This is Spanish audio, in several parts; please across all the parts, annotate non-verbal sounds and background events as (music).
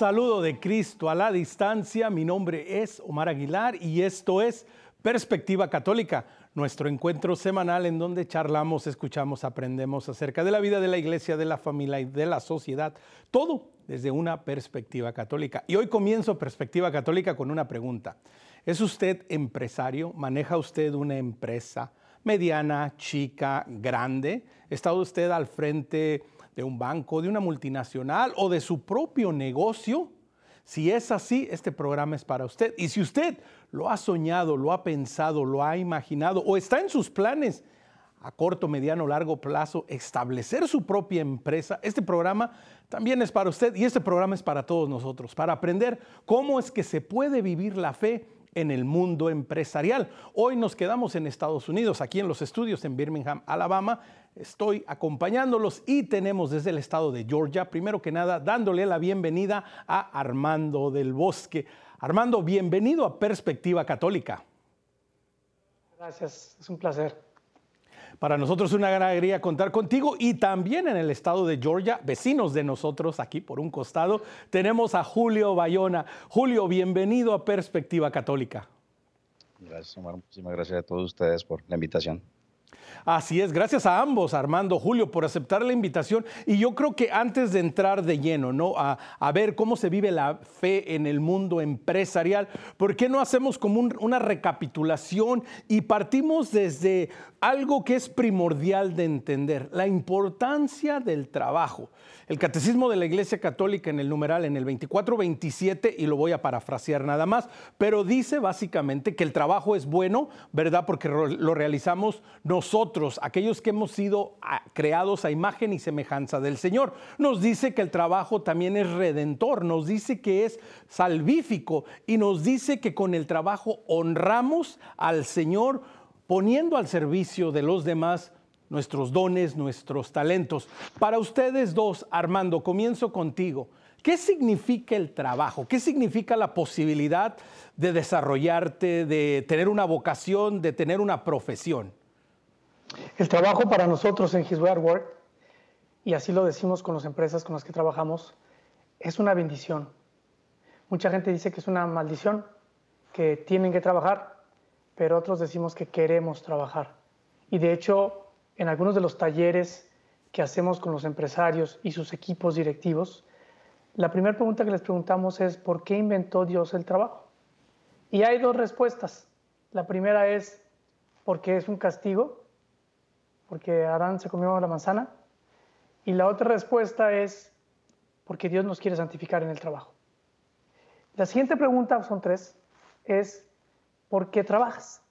Saludo de Cristo a la distancia, mi nombre es Omar Aguilar y esto es Perspectiva Católica, nuestro encuentro semanal en donde charlamos, escuchamos, aprendemos acerca de la vida de la iglesia, de la familia y de la sociedad, todo desde una perspectiva católica. Y hoy comienzo Perspectiva Católica con una pregunta. ¿Es usted empresario? ¿Maneja usted una empresa mediana, chica, grande? ¿Está usted al frente de un banco, de una multinacional o de su propio negocio? Si es así, este programa es para usted. Y si usted lo ha soñado, lo ha pensado, lo ha imaginado o está en sus planes a corto, mediano, largo plazo, establecer su propia empresa, este programa también es para usted y este programa es para todos nosotros, para aprender cómo es que se puede vivir la fe en el mundo empresarial. Hoy nos quedamos en Estados Unidos, aquí en los estudios en Birmingham, Alabama. Estoy acompañándolos y tenemos desde el estado de Georgia, primero que nada, dándole la bienvenida a Armando del Bosque. Armando, bienvenido a Perspectiva Católica. Gracias, es un placer. Para nosotros es una gran alegría contar contigo y también en el estado de Georgia, vecinos de nosotros aquí por un costado, tenemos a Julio Bayona. Julio, bienvenido a Perspectiva Católica. Gracias, Omar. Muchísimas gracias a todos ustedes por la invitación. Así es, gracias a ambos, Armando, Julio, por aceptar la invitación. Y yo creo que antes de entrar de lleno, ¿no? A, ver cómo se vive la fe en el mundo empresarial, ¿por qué no hacemos como una recapitulación y partimos desde algo que es primordial de entender, la importancia del trabajo? El Catecismo de la Iglesia Católica en el numeral, en el 24-27, y lo voy a parafrasear nada más, pero dice básicamente que el trabajo es bueno, ¿verdad? Porque lo realizamos nosotros, aquellos que hemos sido ah, creados a imagen y semejanza del Señor. Nos dice que el trabajo también es redentor, nos dice que es salvífico y nos dice que con el trabajo honramos al Señor poniendo al servicio de los demás nuestros dones, nuestros talentos. Para ustedes dos, Armando, comienzo contigo. ¿Qué significa el trabajo? ¿Qué significa la posibilidad de desarrollarte, de tener una vocación, de tener una profesión? El trabajo para nosotros en His Work, y así lo decimos con las empresas con las que trabajamos, es una bendición. Mucha gente dice que es una maldición, que tienen que trabajar, pero otros decimos que queremos trabajar. Y de hecho, en algunos de los talleres que hacemos con los empresarios y sus equipos directivos, la primera pregunta que les preguntamos es, ¿por qué inventó Dios el trabajo? Y hay dos respuestas. La primera es, porque es un castigo, porque Adán se comió la manzana. Y la otra respuesta es, porque Dios nos quiere santificar en el trabajo. La siguiente pregunta, son tres, es, ¿por qué trabajas?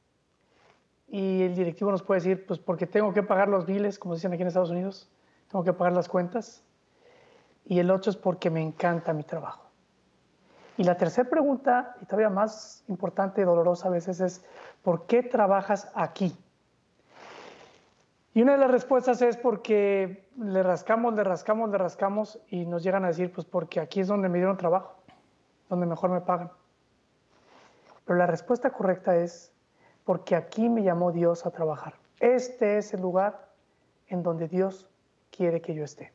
y el directivo nos puede decir, pues porque tengo que pagar los biles, como dicen aquí en Estados Unidos, tengo que pagar las cuentas. Y el otro es porque me encanta mi trabajo. Y la tercera pregunta, y todavía más importante y dolorosa a veces, es, ¿por qué trabajas aquí? Y una de las respuestas es porque le rascamos, le rascamos, le rascamos y nos llegan a decir, pues porque aquí es donde me dieron trabajo, donde mejor me pagan. Pero la respuesta correcta es porque aquí me llamó Dios a trabajar. Este es el lugar en donde Dios quiere que yo esté.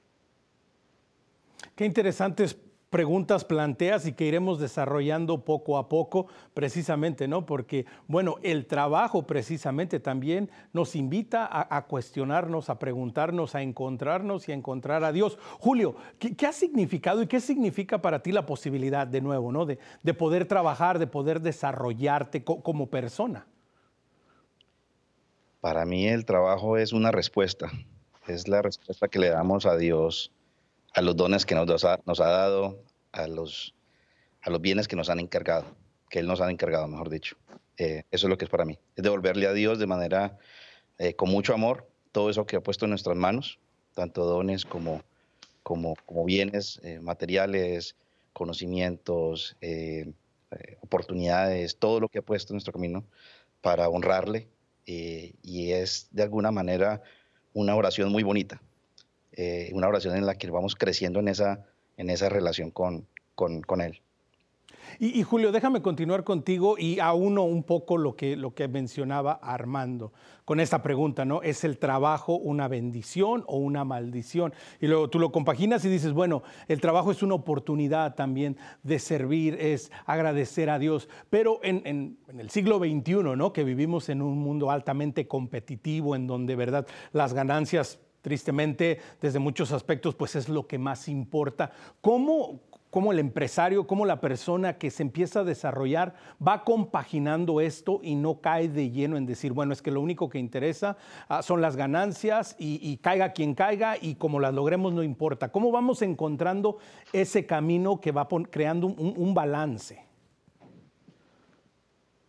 Qué interesantes preguntas planteas y que iremos desarrollando poco a poco, precisamente, ¿no? Porque, bueno, el trabajo precisamente también nos invita a, cuestionarnos, a preguntarnos, a encontrarnos y a encontrar a Dios. Julio, ¿qué, ha significado y qué significa para ti la posibilidad, de nuevo, ¿no? De, de poder trabajar, de poder desarrollarte como persona. Para mí el trabajo es una respuesta, es la respuesta que le damos a Dios, a los dones que nos ha, nos ha dado, a los, a los bienes que nos han encargado, que Él nos ha encargado, mejor dicho. Eh, eso es lo que es para mí, es devolverle a Dios de manera, eh, con mucho amor, todo eso que ha puesto en nuestras manos, tanto dones como, como, bienes eh, materiales, conocimientos, oportunidades, todo lo que ha puesto en nuestro camino para honrarle y es de alguna manera una oración muy bonita, eh, una oración en la que vamos creciendo en esa, en esa relación con, con, con Él. Y, Julio, déjame continuar contigo y a uno un poco lo que, lo que mencionaba Armando con esta pregunta, ¿no? ¿Es el trabajo una bendición o una maldición? Y luego tú lo compaginas y dices, bueno, el trabajo es una oportunidad también de servir, es agradecer a Dios. Pero en, en el siglo XXI, ¿no? Que vivimos en un mundo altamente competitivo, en donde, ¿verdad?, las ganancias tristemente, desde muchos aspectos, pues es lo que más importa. ¿Cómo, cómo el empresario, cómo la persona que se empieza a desarrollar va compaginando esto y no cae de lleno en decir, bueno, es que lo único que interesa ah, son las ganancias y, caiga quien caiga y como las logremos no importa. ¿Cómo vamos encontrando ese camino que va creando un, balance?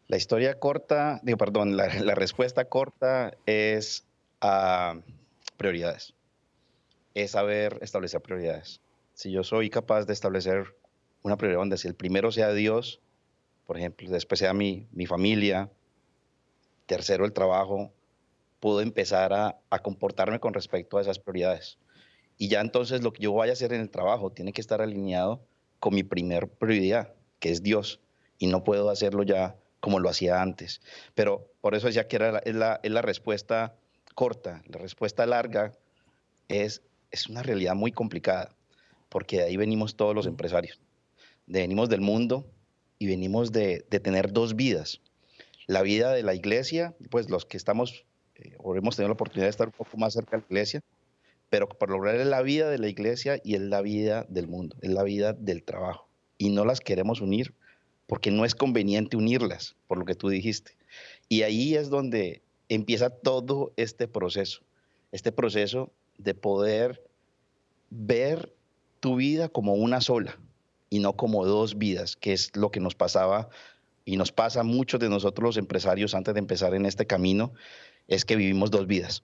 La historia corta, digo, perdón, la, respuesta corta es a prioridades. Es saber establecer prioridades si yo soy capaz de establecer una prioridad donde si el primero sea Dios, por ejemplo, después sea mi, mi familia, tercero el trabajo, puedo empezar a, a, comportarme con respecto a esas prioridades. Y ya entonces lo que yo vaya a hacer en el trabajo tiene que estar alineado con mi primer prioridad, que es Dios, y no puedo hacerlo ya como lo hacía antes. Pero por eso ya que es, la, es la respuesta corta. La respuesta larga es, es una realidad muy complicada porque de ahí venimos todos los empresarios. venimos del mundo y venimos de, tener dos vidas. La vida de la iglesia, pues los que estamos eh, o hemos tenido la oportunidad de estar un poco más cerca de la iglesia, pero por lograr es la vida de la iglesia y es la vida del mundo, es la vida del trabajo. Y no las queremos unir porque no es conveniente unirlas, por lo que tú dijiste. Y ahí es donde empieza todo este proceso, este proceso de poder ver tu vida como una sola y no como dos vidas, que es lo que nos pasaba y nos pasa a muchos de nosotros los empresarios antes de empezar en este camino, es que vivimos dos vidas.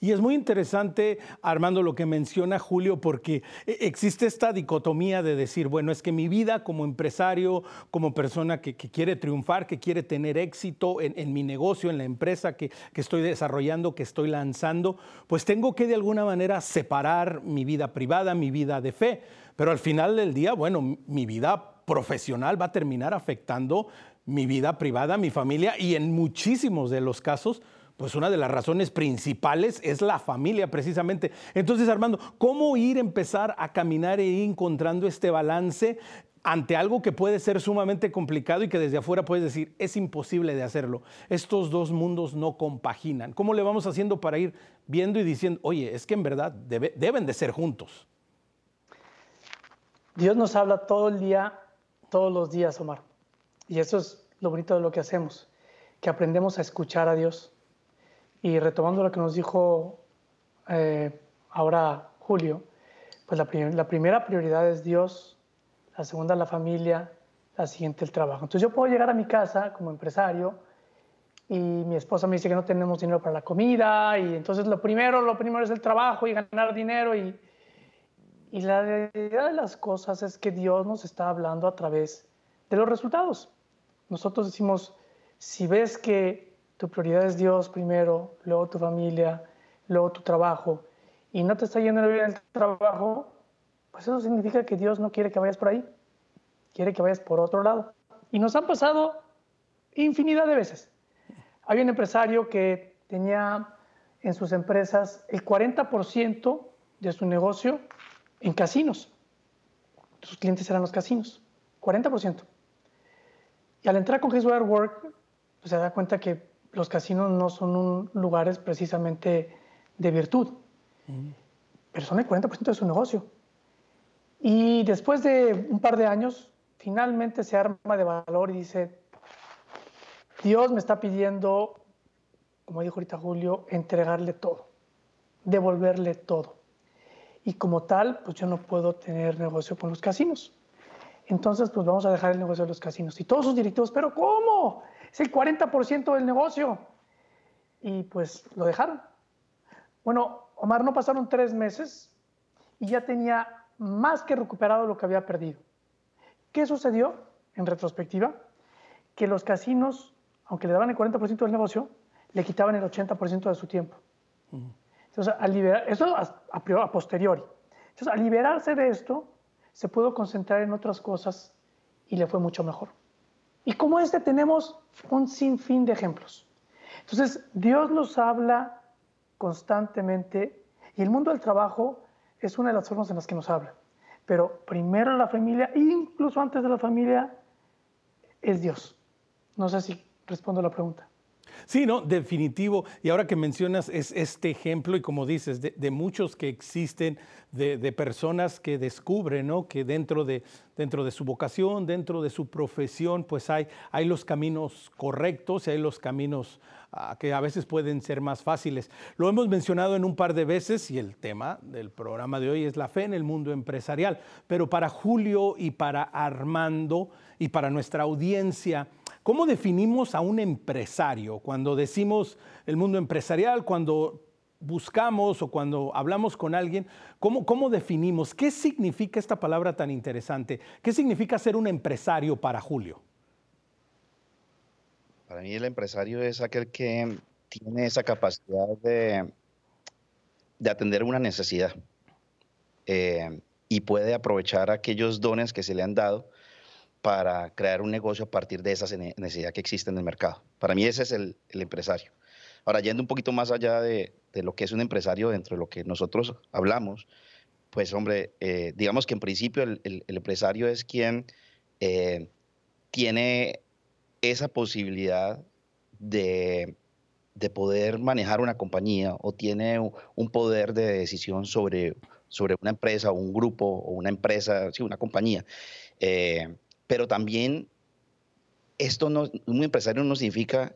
Y es muy interesante, Armando, lo que menciona Julio, porque e, existe esta dicotomía de decir, bueno, es que mi vida como empresario, como persona que, quiere triunfar, que quiere tener éxito en, mi negocio, en la empresa que, estoy desarrollando, que estoy lanzando, pues tengo que de alguna manera separar mi vida privada, mi vida de fe. Pero al final del día, bueno, mi vida profesional va a terminar afectando mi vida privada, mi familia y en muchísimos de los casos pues una de las razones principales es la familia, precisamente. Entonces, Armando, ¿cómo ir a empezar a caminar e ir encontrando este balance ante algo que puede ser sumamente complicado y que desde afuera puedes decir, es imposible de hacerlo? Estos dos mundos no compaginan. ¿Cómo le vamos haciendo para ir viendo y diciendo, oye, es que en verdad deben de ser juntos? Dios nos habla todo el día, todos los días, Omar. Y eso es lo bonito de lo que hacemos, que aprendemos a escuchar a Dios y retomando lo que nos dijo eh, ahora Julio, pues la, la, primera prioridad es Dios, la segunda la familia, la siguiente el trabajo. Entonces yo puedo llegar a mi casa como empresario y mi esposa me dice que no tenemos dinero para la comida y entonces lo primero, lo primero es el trabajo y ganar dinero y, y la realidad de las cosas es que Dios nos está hablando a través de los resultados. Nosotros decimos, si ves que tu prioridad es Dios primero, luego tu familia, luego tu trabajo, y no te está yendo bien el trabajo, pues eso significa que Dios no quiere que vayas por ahí, quiere que vayas por otro lado. Y nos han pasado infinidad de veces. Hay un empresario que tenía en sus empresas el 40% de su negocio en casinos. Sus clientes eran los casinos, 40%. Y al entrar con His Work, pues se da cuenta que los casinos no son lugares precisamente de virtud, pero son el 40% de su negocio. Y después de un par de años, finalmente se arma de valor y dice, Dios me está pidiendo, como dijo ahorita Julio, entregarle todo, devolverle todo. Y como tal, pues yo no puedo tener negocio con los casinos. Entonces, pues vamos a dejar el negocio de los casinos. Y todos sus directivos, pero ¿cómo? Es el 40% del negocio. Y pues lo dejaron. Bueno, Omar, no pasaron tres meses y ya tenía más que recuperado lo que había perdido. ¿Qué sucedió en retrospectiva? Que los casinos, aunque le daban el 40% del negocio, le quitaban el 80% de su tiempo. Entonces, al liberar, eso a, a, posteriori. Entonces, al liberarse de esto, se pudo concentrar en otras cosas y le fue mucho mejor. Y como este tenemos un sinfín de ejemplos. Entonces, Dios nos habla constantemente y el mundo del trabajo es una de las formas en las que nos habla. Pero primero la familia, incluso antes de la familia, es Dios. No sé si respondo la pregunta. Sí, no, definitivo. Y ahora que mencionas es este ejemplo y como dices, de, muchos que existen, de, personas que descubren, ¿no? Que dentro de, dentro de su vocación, dentro de su profesión, pues hay, hay los caminos correctos y hay los caminos ah, que a veces pueden ser más fáciles. Lo hemos mencionado en un par de veces y el tema del programa de hoy es la fe en el mundo empresarial. Pero para Julio y para Armando y para nuestra audiencia, ¿Cómo definimos a un empresario? Cuando decimos el mundo empresarial, cuando buscamos o cuando hablamos con alguien, ¿cómo, ¿cómo, definimos? ¿Qué significa esta palabra tan interesante? ¿Qué significa ser un empresario para Julio? Para mí el empresario es aquel que tiene esa capacidad de, de atender una necesidad eh, y puede aprovechar aquellos dones que se le han dado para crear un negocio a partir de esa necesidad que existe en el mercado. Para mí ese es el, empresario. Ahora, yendo un poquito más allá de, lo que es un empresario dentro de lo que nosotros hablamos, pues hombre, eh, digamos que en principio el, empresario es quien eh, tiene esa posibilidad de, poder manejar una compañía o tiene un poder de decisión sobre, sobre una empresa o un grupo o una empresa, sí, una compañía. Eh, pero también esto no, un empresario no significa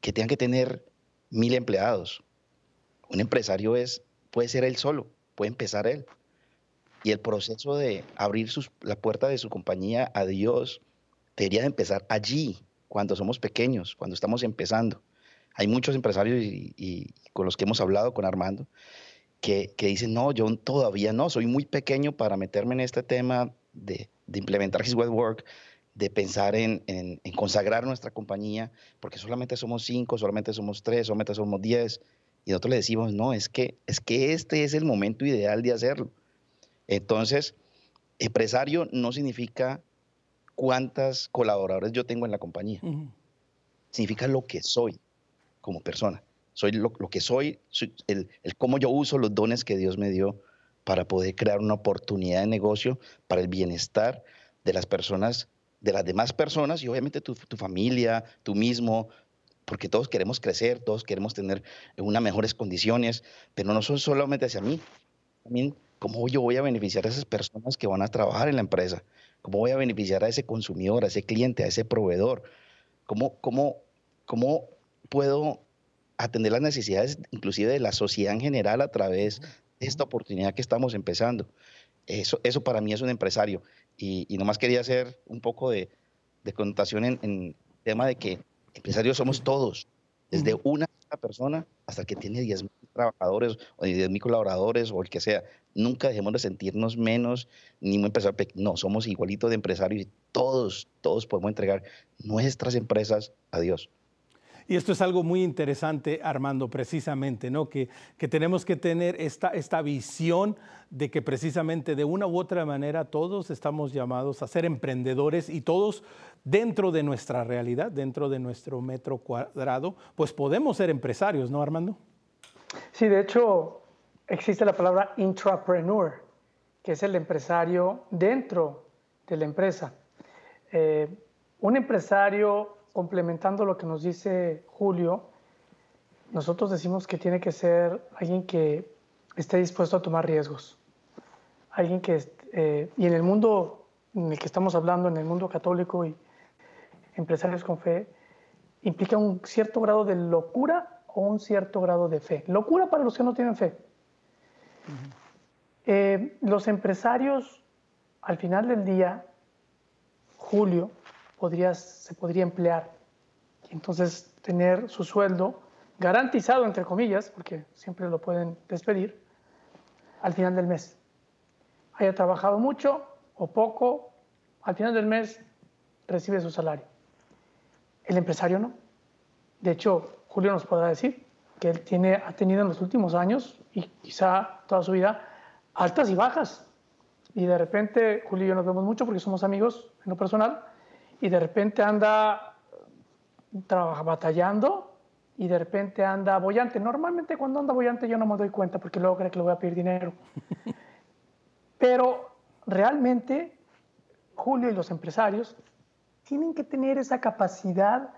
que tenga que tener mil empleados. Un empresario es, puede ser él solo, puede empezar él. Y el proceso de abrir la puerta de su compañía a Dios debería de empezar allí, cuando somos pequeños, cuando estamos empezando. Hay muchos empresarios y, con los que hemos hablado con Armando que, dicen, no, yo todavía no, soy muy pequeño para meterme en este tema de, de implementar His Web Work, de pensar en, consagrar nuestra compañía, porque solamente somos cinco, solamente somos tres, solamente somos diez, y nosotros le decimos, no, es que, es que este es el momento ideal de hacerlo. Entonces, empresario no significa cuántos colaboradores yo tengo en la compañía, significa lo que soy como persona. Soy lo, que soy, el, el cómo yo uso los dones que Dios me dio para poder crear una oportunidad de negocio para el bienestar de las personas, de las demás personas y obviamente tu, familia, tú mismo, porque todos queremos crecer, todos queremos tener unas mejores condiciones, pero no son solamente hacia mí, también cómo yo voy a beneficiar a esas personas que van a trabajar en la empresa, cómo voy a beneficiar a ese consumidor, a ese cliente, a ese proveedor, cómo, cómo, cómo puedo atender las necesidades inclusive de la sociedad en general a través esta oportunidad que estamos empezando. Eso, eso para mí es un empresario. Y, y nomás quería hacer un poco de, de connotación en, el tema de que empresarios somos todos, desde una persona hasta el que tiene 10 mil trabajadores o 10 mil colaboradores o el que sea. Nunca dejemos de sentirnos menos ni muy empresario. No, somos igualitos de empresarios y todos, todos podemos entregar nuestras empresas a Dios. Y esto es algo muy interesante, Armando, precisamente, ¿no? Que, que tenemos que tener esta, esta visión de que precisamente de una u otra manera todos estamos llamados a ser emprendedores y todos dentro de nuestra realidad, dentro de nuestro metro cuadrado, pues podemos ser empresarios, ¿no, Armando? Sí, de hecho, existe la palabra intrapreneur, que es el empresario dentro de la empresa. Eh, un empresario complementando lo que nos dice Julio, nosotros decimos que tiene que ser alguien que esté dispuesto a tomar riesgos. Alguien que, eh, y en el mundo en el que estamos hablando, en el mundo católico y empresarios con fe, implica un cierto grado de locura o un cierto grado de fe. Locura para los que no tienen fe. Eh, los empresarios, al final del día, Julio, se podría emplear. Y entonces tener su sueldo garantizado, entre comillas, porque siempre lo pueden despedir, al final del mes. Haya trabajado mucho o poco, al final del mes recibe su salario. El empresario no. De hecho, Julio nos podrá decir que él tiene, ha tenido en los últimos años, y quizá toda su vida, altas y bajas. Y de repente, Julio y yo nos vemos mucho porque somos amigos en lo personal, y de repente anda trabaja, batallando y de repente anda bollante. Normalmente cuando anda bollante yo no me doy cuenta porque luego cree que le voy a pedir dinero. (laughs) Pero realmente Julio y los empresarios tienen que tener esa capacidad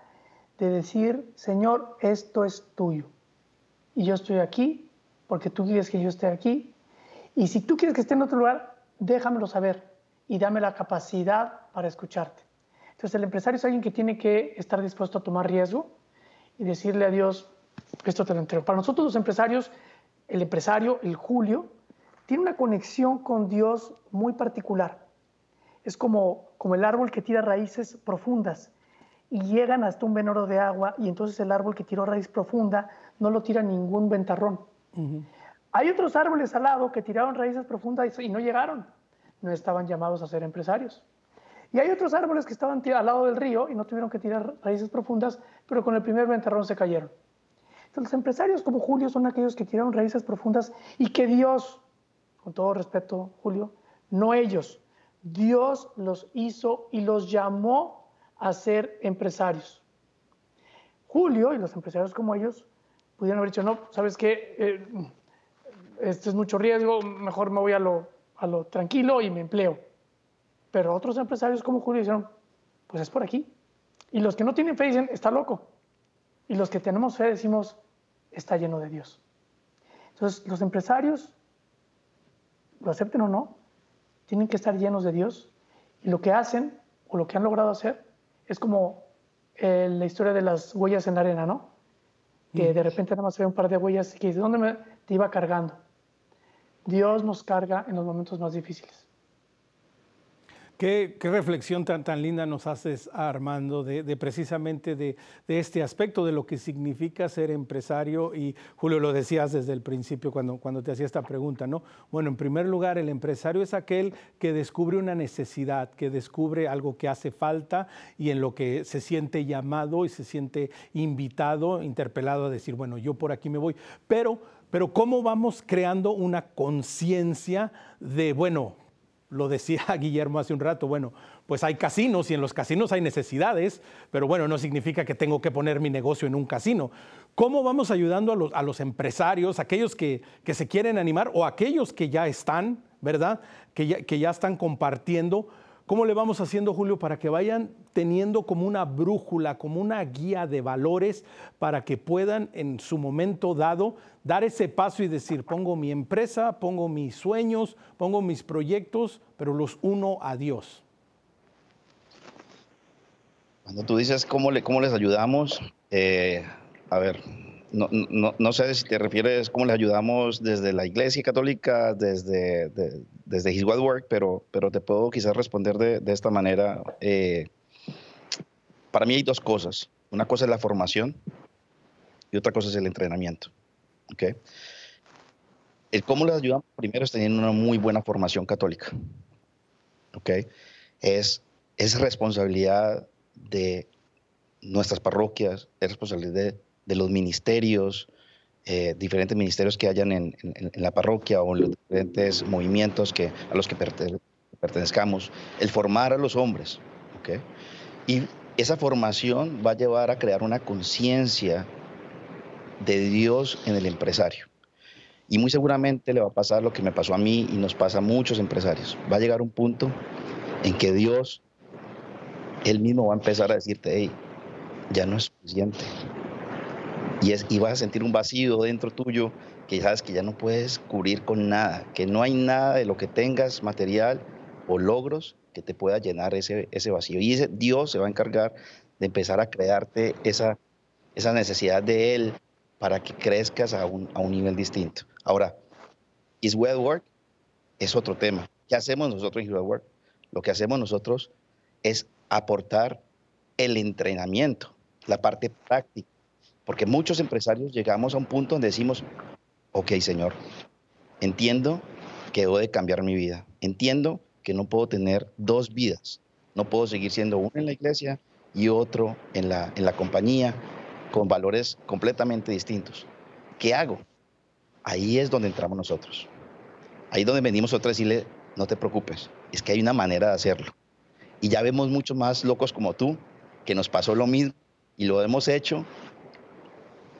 de decir, Señor, esto es tuyo. Y yo estoy aquí porque tú quieres que yo esté aquí. Y si tú quieres que esté en otro lugar, déjamelo saber y dame la capacidad para escucharte. Entonces el empresario es alguien que tiene que estar dispuesto a tomar riesgo y decirle a Dios, esto te lo entrego. Para nosotros los empresarios, el empresario, el Julio, tiene una conexión con Dios muy particular. Es como, como el árbol que tira raíces profundas y llegan hasta un venoro de agua y entonces el árbol que tiró raíz profunda no lo tira ningún ventarrón. Hay otros árboles al lado que tiraron raíces profundas y no llegaron. No estaban llamados a ser empresarios. Y hay otros árboles que estaban al lado del río y no tuvieron que tirar raíces profundas, pero con el primer ventarrón se cayeron. Entonces, los empresarios como Julio son aquellos que tiraron raíces profundas y que Dios, con todo respeto, Julio, no ellos, Dios los hizo y los llamó a ser empresarios. Julio y los empresarios como ellos pudieron haber dicho, no, ¿sabes qué? Eh, este es mucho riesgo, mejor me voy a lo tranquilo y me empleo. Pero otros empresarios como Julio dijeron, pues es por aquí. Y los que no tienen fe dicen, está loco. Y los que tenemos fe decimos, está lleno de Dios. Entonces, los empresarios, lo acepten o no, tienen que estar llenos de Dios. Y lo que hacen, o lo que han logrado hacer, es como eh, la historia de las huellas en la arena, ¿no? Que de repente nada más ve un par de huellas y que dice, ¿dónde me, te iba cargando? Dios nos carga en los momentos más difíciles. Qué, reflexión tan, tan linda nos haces, Armando, de, precisamente de, este aspecto, de lo que significa ser empresario. Y Julio, lo decías desde el principio cuando, cuando te hacía esta pregunta, ¿no? Bueno, en primer lugar, el empresario es aquel que descubre una necesidad, que descubre algo que hace falta y en lo que se siente llamado y se siente invitado, interpelado a decir, bueno, yo por aquí me voy. Pero, pero ¿cómo vamos creando una conciencia de, bueno, lo decía (laughs) Guillermo hace un rato, bueno, pues hay casinos y en los casinos hay necesidades, pero bueno, no significa que tengo que poner mi negocio en un casino. ¿Cómo vamos ayudando a los, empresarios, aquellos que, se quieren animar o aquellos que ya están, ¿verdad? Que que ya están compartiendo ¿Cómo le vamos haciendo, Julio, para que vayan teniendo como una brújula, como una guía de valores para que puedan en su momento dado dar ese paso y decir, pongo mi empresa, pongo mis sueños, pongo mis proyectos, pero los uno a Dios? Cuando tú dices cómo, le, cómo les ayudamos, eh, a ver, no, no, no, sé si te refieres cómo les ayudamos desde la Iglesia Católica, desde, desde His Work, pero, pero te puedo quizás responder de, de esta manera. Eh, para mí hay dos cosas. Una cosa es la formación y otra cosa es el entrenamiento. ¿okay? El cómo les ayudamos primero es teniendo una muy buena formación católica. ¿okay? Es, es responsabilidad de nuestras parroquias, es responsabilidad de de los ministerios, eh, diferentes ministerios que hayan en, la parroquia o en los diferentes movimientos que, a los que pertenezcamos, el formar a los hombres. ¿okay? Y esa formación va a llevar a crear una conciencia de Dios en el empresario. Y muy seguramente le va a pasar lo que me pasó a mí y nos pasa a muchos empresarios. Va a llegar un punto en que Dios, Él mismo va a empezar a decirte, hey, ya no es suficiente, y, vas a sentir un vacío dentro tuyo que sabes que ya no puedes cubrir con nada, que no hay nada de lo que tengas material o logros que te pueda llenar ese, ese vacío. Y ese Dios se va a encargar de empezar a crearte esa, esa necesidad de Él para que crezcas a un, a un nivel distinto. Ahora, Is Well Work es otro tema. ¿Qué hacemos nosotros en Well Work? Lo que hacemos nosotros es aportar el entrenamiento, la parte práctica porque muchos empresarios llegamos a un punto donde decimos, ok, Señor, entiendo que debo de cambiar mi vida. Entiendo que no puedo tener dos vidas. No puedo seguir siendo uno en la iglesia y otro en la, en la compañía con valores completamente distintos. ¿Qué hago? Ahí es donde entramos nosotros. Ahí es donde venimos nosotros a decirle, no te preocupes, es que hay una manera de hacerlo. Y ya vemos muchos más locos como tú, que nos pasó lo mismo y lo hemos hecho.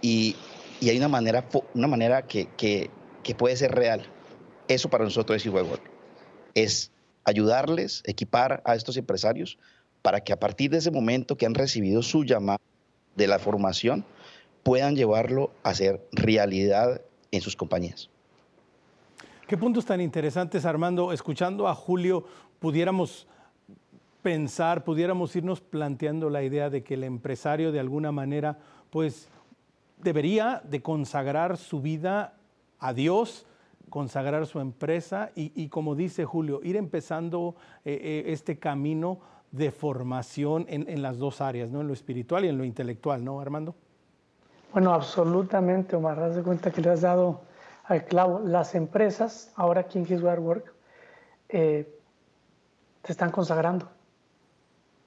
Y, hay una manera, una manera que, que, que, puede ser real. Eso para nosotros es igual. Es ayudarles, equipar a estos empresarios para que a partir de ese momento que han recibido su llamada de la formación, puedan llevarlo a ser realidad en sus compañías. Qué puntos tan interesantes, Armando. Escuchando a Julio, pudiéramos pensar, pudiéramos irnos planteando la idea de que el empresario de alguna manera, pues, debería de consagrar su vida a Dios, consagrar su empresa y, como dice Julio, ir empezando eh, eh, este camino de formación en, en, las dos áreas, ¿no? En lo espiritual y en lo intelectual, ¿no, Armando? Bueno, absolutamente, Omar. Haz de cuenta que le has dado al clavo. Las empresas, ahora aquí en Work, eh, se están consagrando.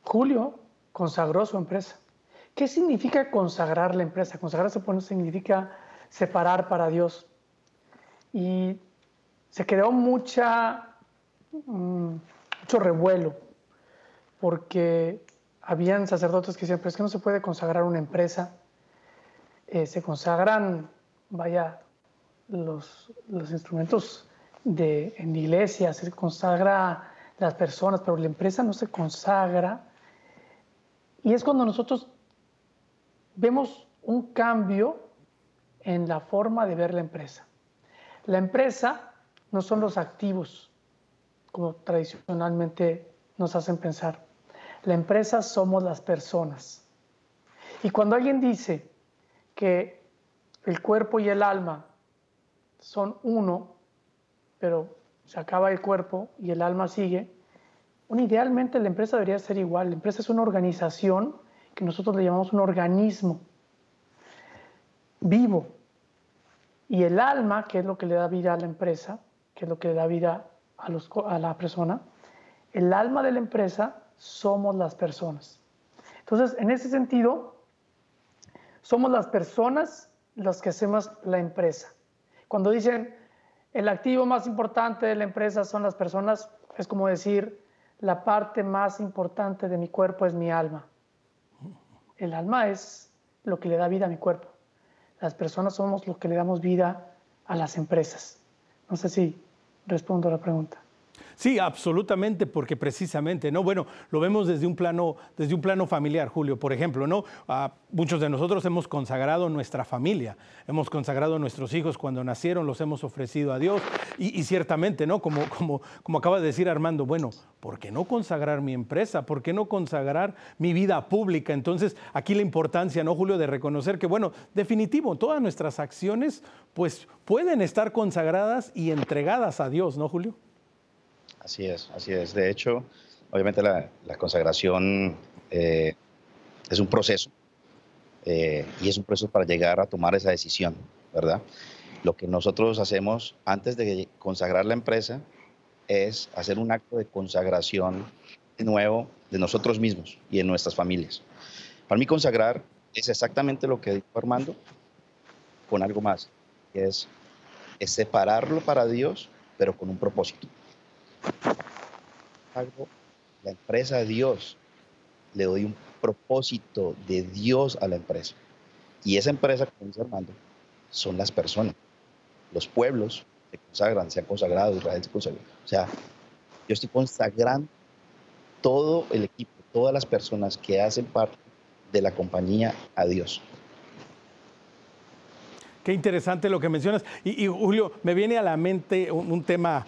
Julio consagró su empresa. ¿Qué significa consagrar la empresa? Consagrar significa separar para Dios. Y se creó mucha, mm, mucho revuelo porque habían sacerdotes que decían, pero es que no se puede consagrar una empresa eh, se consagran, vaya, los, los instrumentos de, en iglesia, se consagra las personas, pero la empresa no se consagra. Y es cuando nosotros vemos un cambio en la forma de ver la empresa. La empresa no son los activos, como tradicionalmente nos hacen pensar. La empresa somos las personas. Y cuando alguien dice, que el cuerpo y el alma son uno, pero se acaba el cuerpo y el alma sigue, bueno, idealmente la empresa debería ser igual. La empresa es una organización que nosotros le llamamos un organismo vivo. Y el alma, que es lo que le da vida a la empresa, que es lo que le da vida a, los, a la persona, el alma de la empresa somos las personas. Entonces, en ese sentido, somos las personas las que hacemos la empresa. Cuando dicen el activo más importante de la empresa son las personas, es como decir la parte más importante de mi cuerpo es mi alma. El alma es lo que le da vida a mi cuerpo. Las personas somos los que le damos vida a las empresas. No sé si respondo a la pregunta. Sí, absolutamente, porque precisamente, ¿no? Bueno, lo vemos desde un plano, desde un plano familiar, Julio. Por ejemplo, ¿no? Ah, muchos de nosotros hemos consagrado nuestra familia, hemos consagrado a nuestros hijos cuando nacieron, los hemos ofrecido a Dios. Y, ciertamente, ¿no? Como, como, como acaba de decir Armando, bueno, ¿por qué no consagrar mi empresa? ¿Por qué no consagrar mi vida pública? Entonces, aquí la importancia, ¿no, Julio, de reconocer que, bueno, definitivo, todas nuestras acciones, pues pueden estar consagradas y entregadas a Dios, ¿no, Julio? Así es, así es. De hecho, obviamente la, consagración eh, es un proceso eh, y es un proceso para llegar a tomar esa decisión, ¿verdad? Lo que nosotros hacemos antes de consagrar la empresa es hacer un acto de consagración de nuevo de nosotros mismos y de nuestras familias. Para mí consagrar es exactamente lo que dijo Armando, con algo más, es separarlo para Dios, pero con un propósito la empresa de Dios, le doy un propósito de Dios a la empresa. Y esa empresa, como dice Armando, son las personas. Los pueblos se consagran, se han consagrado, Israel se consagró. O sea, yo estoy consagrando todo el equipo, todas las personas que hacen parte de la compañía a Dios. Qué interesante lo que mencionas. Y, Julio, me viene a la mente un, tema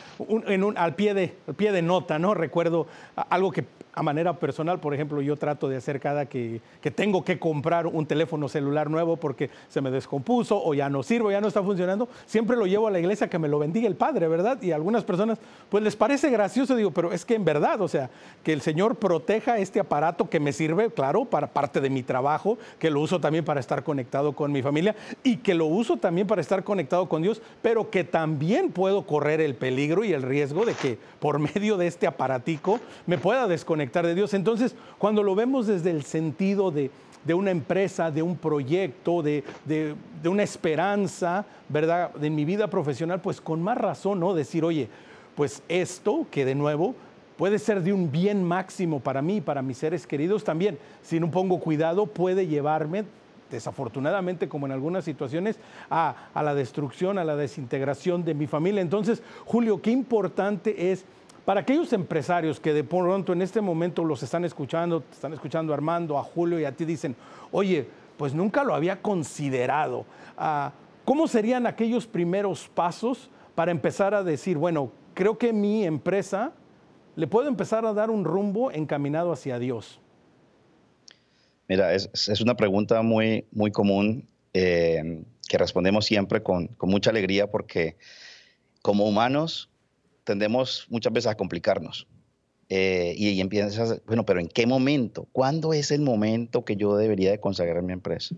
en un, al, pie de, al pie de nota, ¿no? Recuerdo algo que a manera personal, por ejemplo, yo trato de hacer cada que, que, tengo que comprar un teléfono celular nuevo porque se me descompuso o ya no sirve, ya no está funcionando, siempre lo llevo a la iglesia que me lo bendiga el Padre, ¿verdad? Y a algunas personas, pues les parece gracioso, digo, pero es que en verdad, o sea, que el Señor proteja este aparato que me sirve, claro, para parte de mi trabajo, que lo uso también para estar conectado con mi familia y que lo uso también para estar conectado con Dios, pero que también puedo correr el peligro y el riesgo de que por medio de este aparatico me pueda desconectar de Dios. Entonces, cuando lo vemos desde el sentido de, una empresa, de un proyecto, de, una esperanza, ¿verdad? De mi vida profesional, pues con más razón, ¿no? Decir, oye, pues esto que de nuevo puede ser de un bien máximo para mí para mis seres queridos también. Si no pongo cuidado, puede llevarme desafortunadamente, como en algunas situaciones, a, a, la destrucción, a la desintegración de mi familia. Entonces, Julio, qué importante es para aquellos empresarios que de pronto en este momento los están escuchando, están escuchando a Armando, a Julio y a ti dicen, oye, pues nunca lo había considerado. Ah, ¿Cómo serían aquellos primeros pasos para empezar a decir, bueno, creo que mi empresa le puedo empezar a dar un rumbo encaminado hacia Dios? Mira, es, una pregunta muy, muy común eh, que respondemos siempre con, con mucha alegría porque como humanos tendemos muchas veces a complicarnos. Eh, y, empiezas, bueno, pero ¿en qué momento? ¿Cuándo es el momento que yo debería de consagrar mi empresa?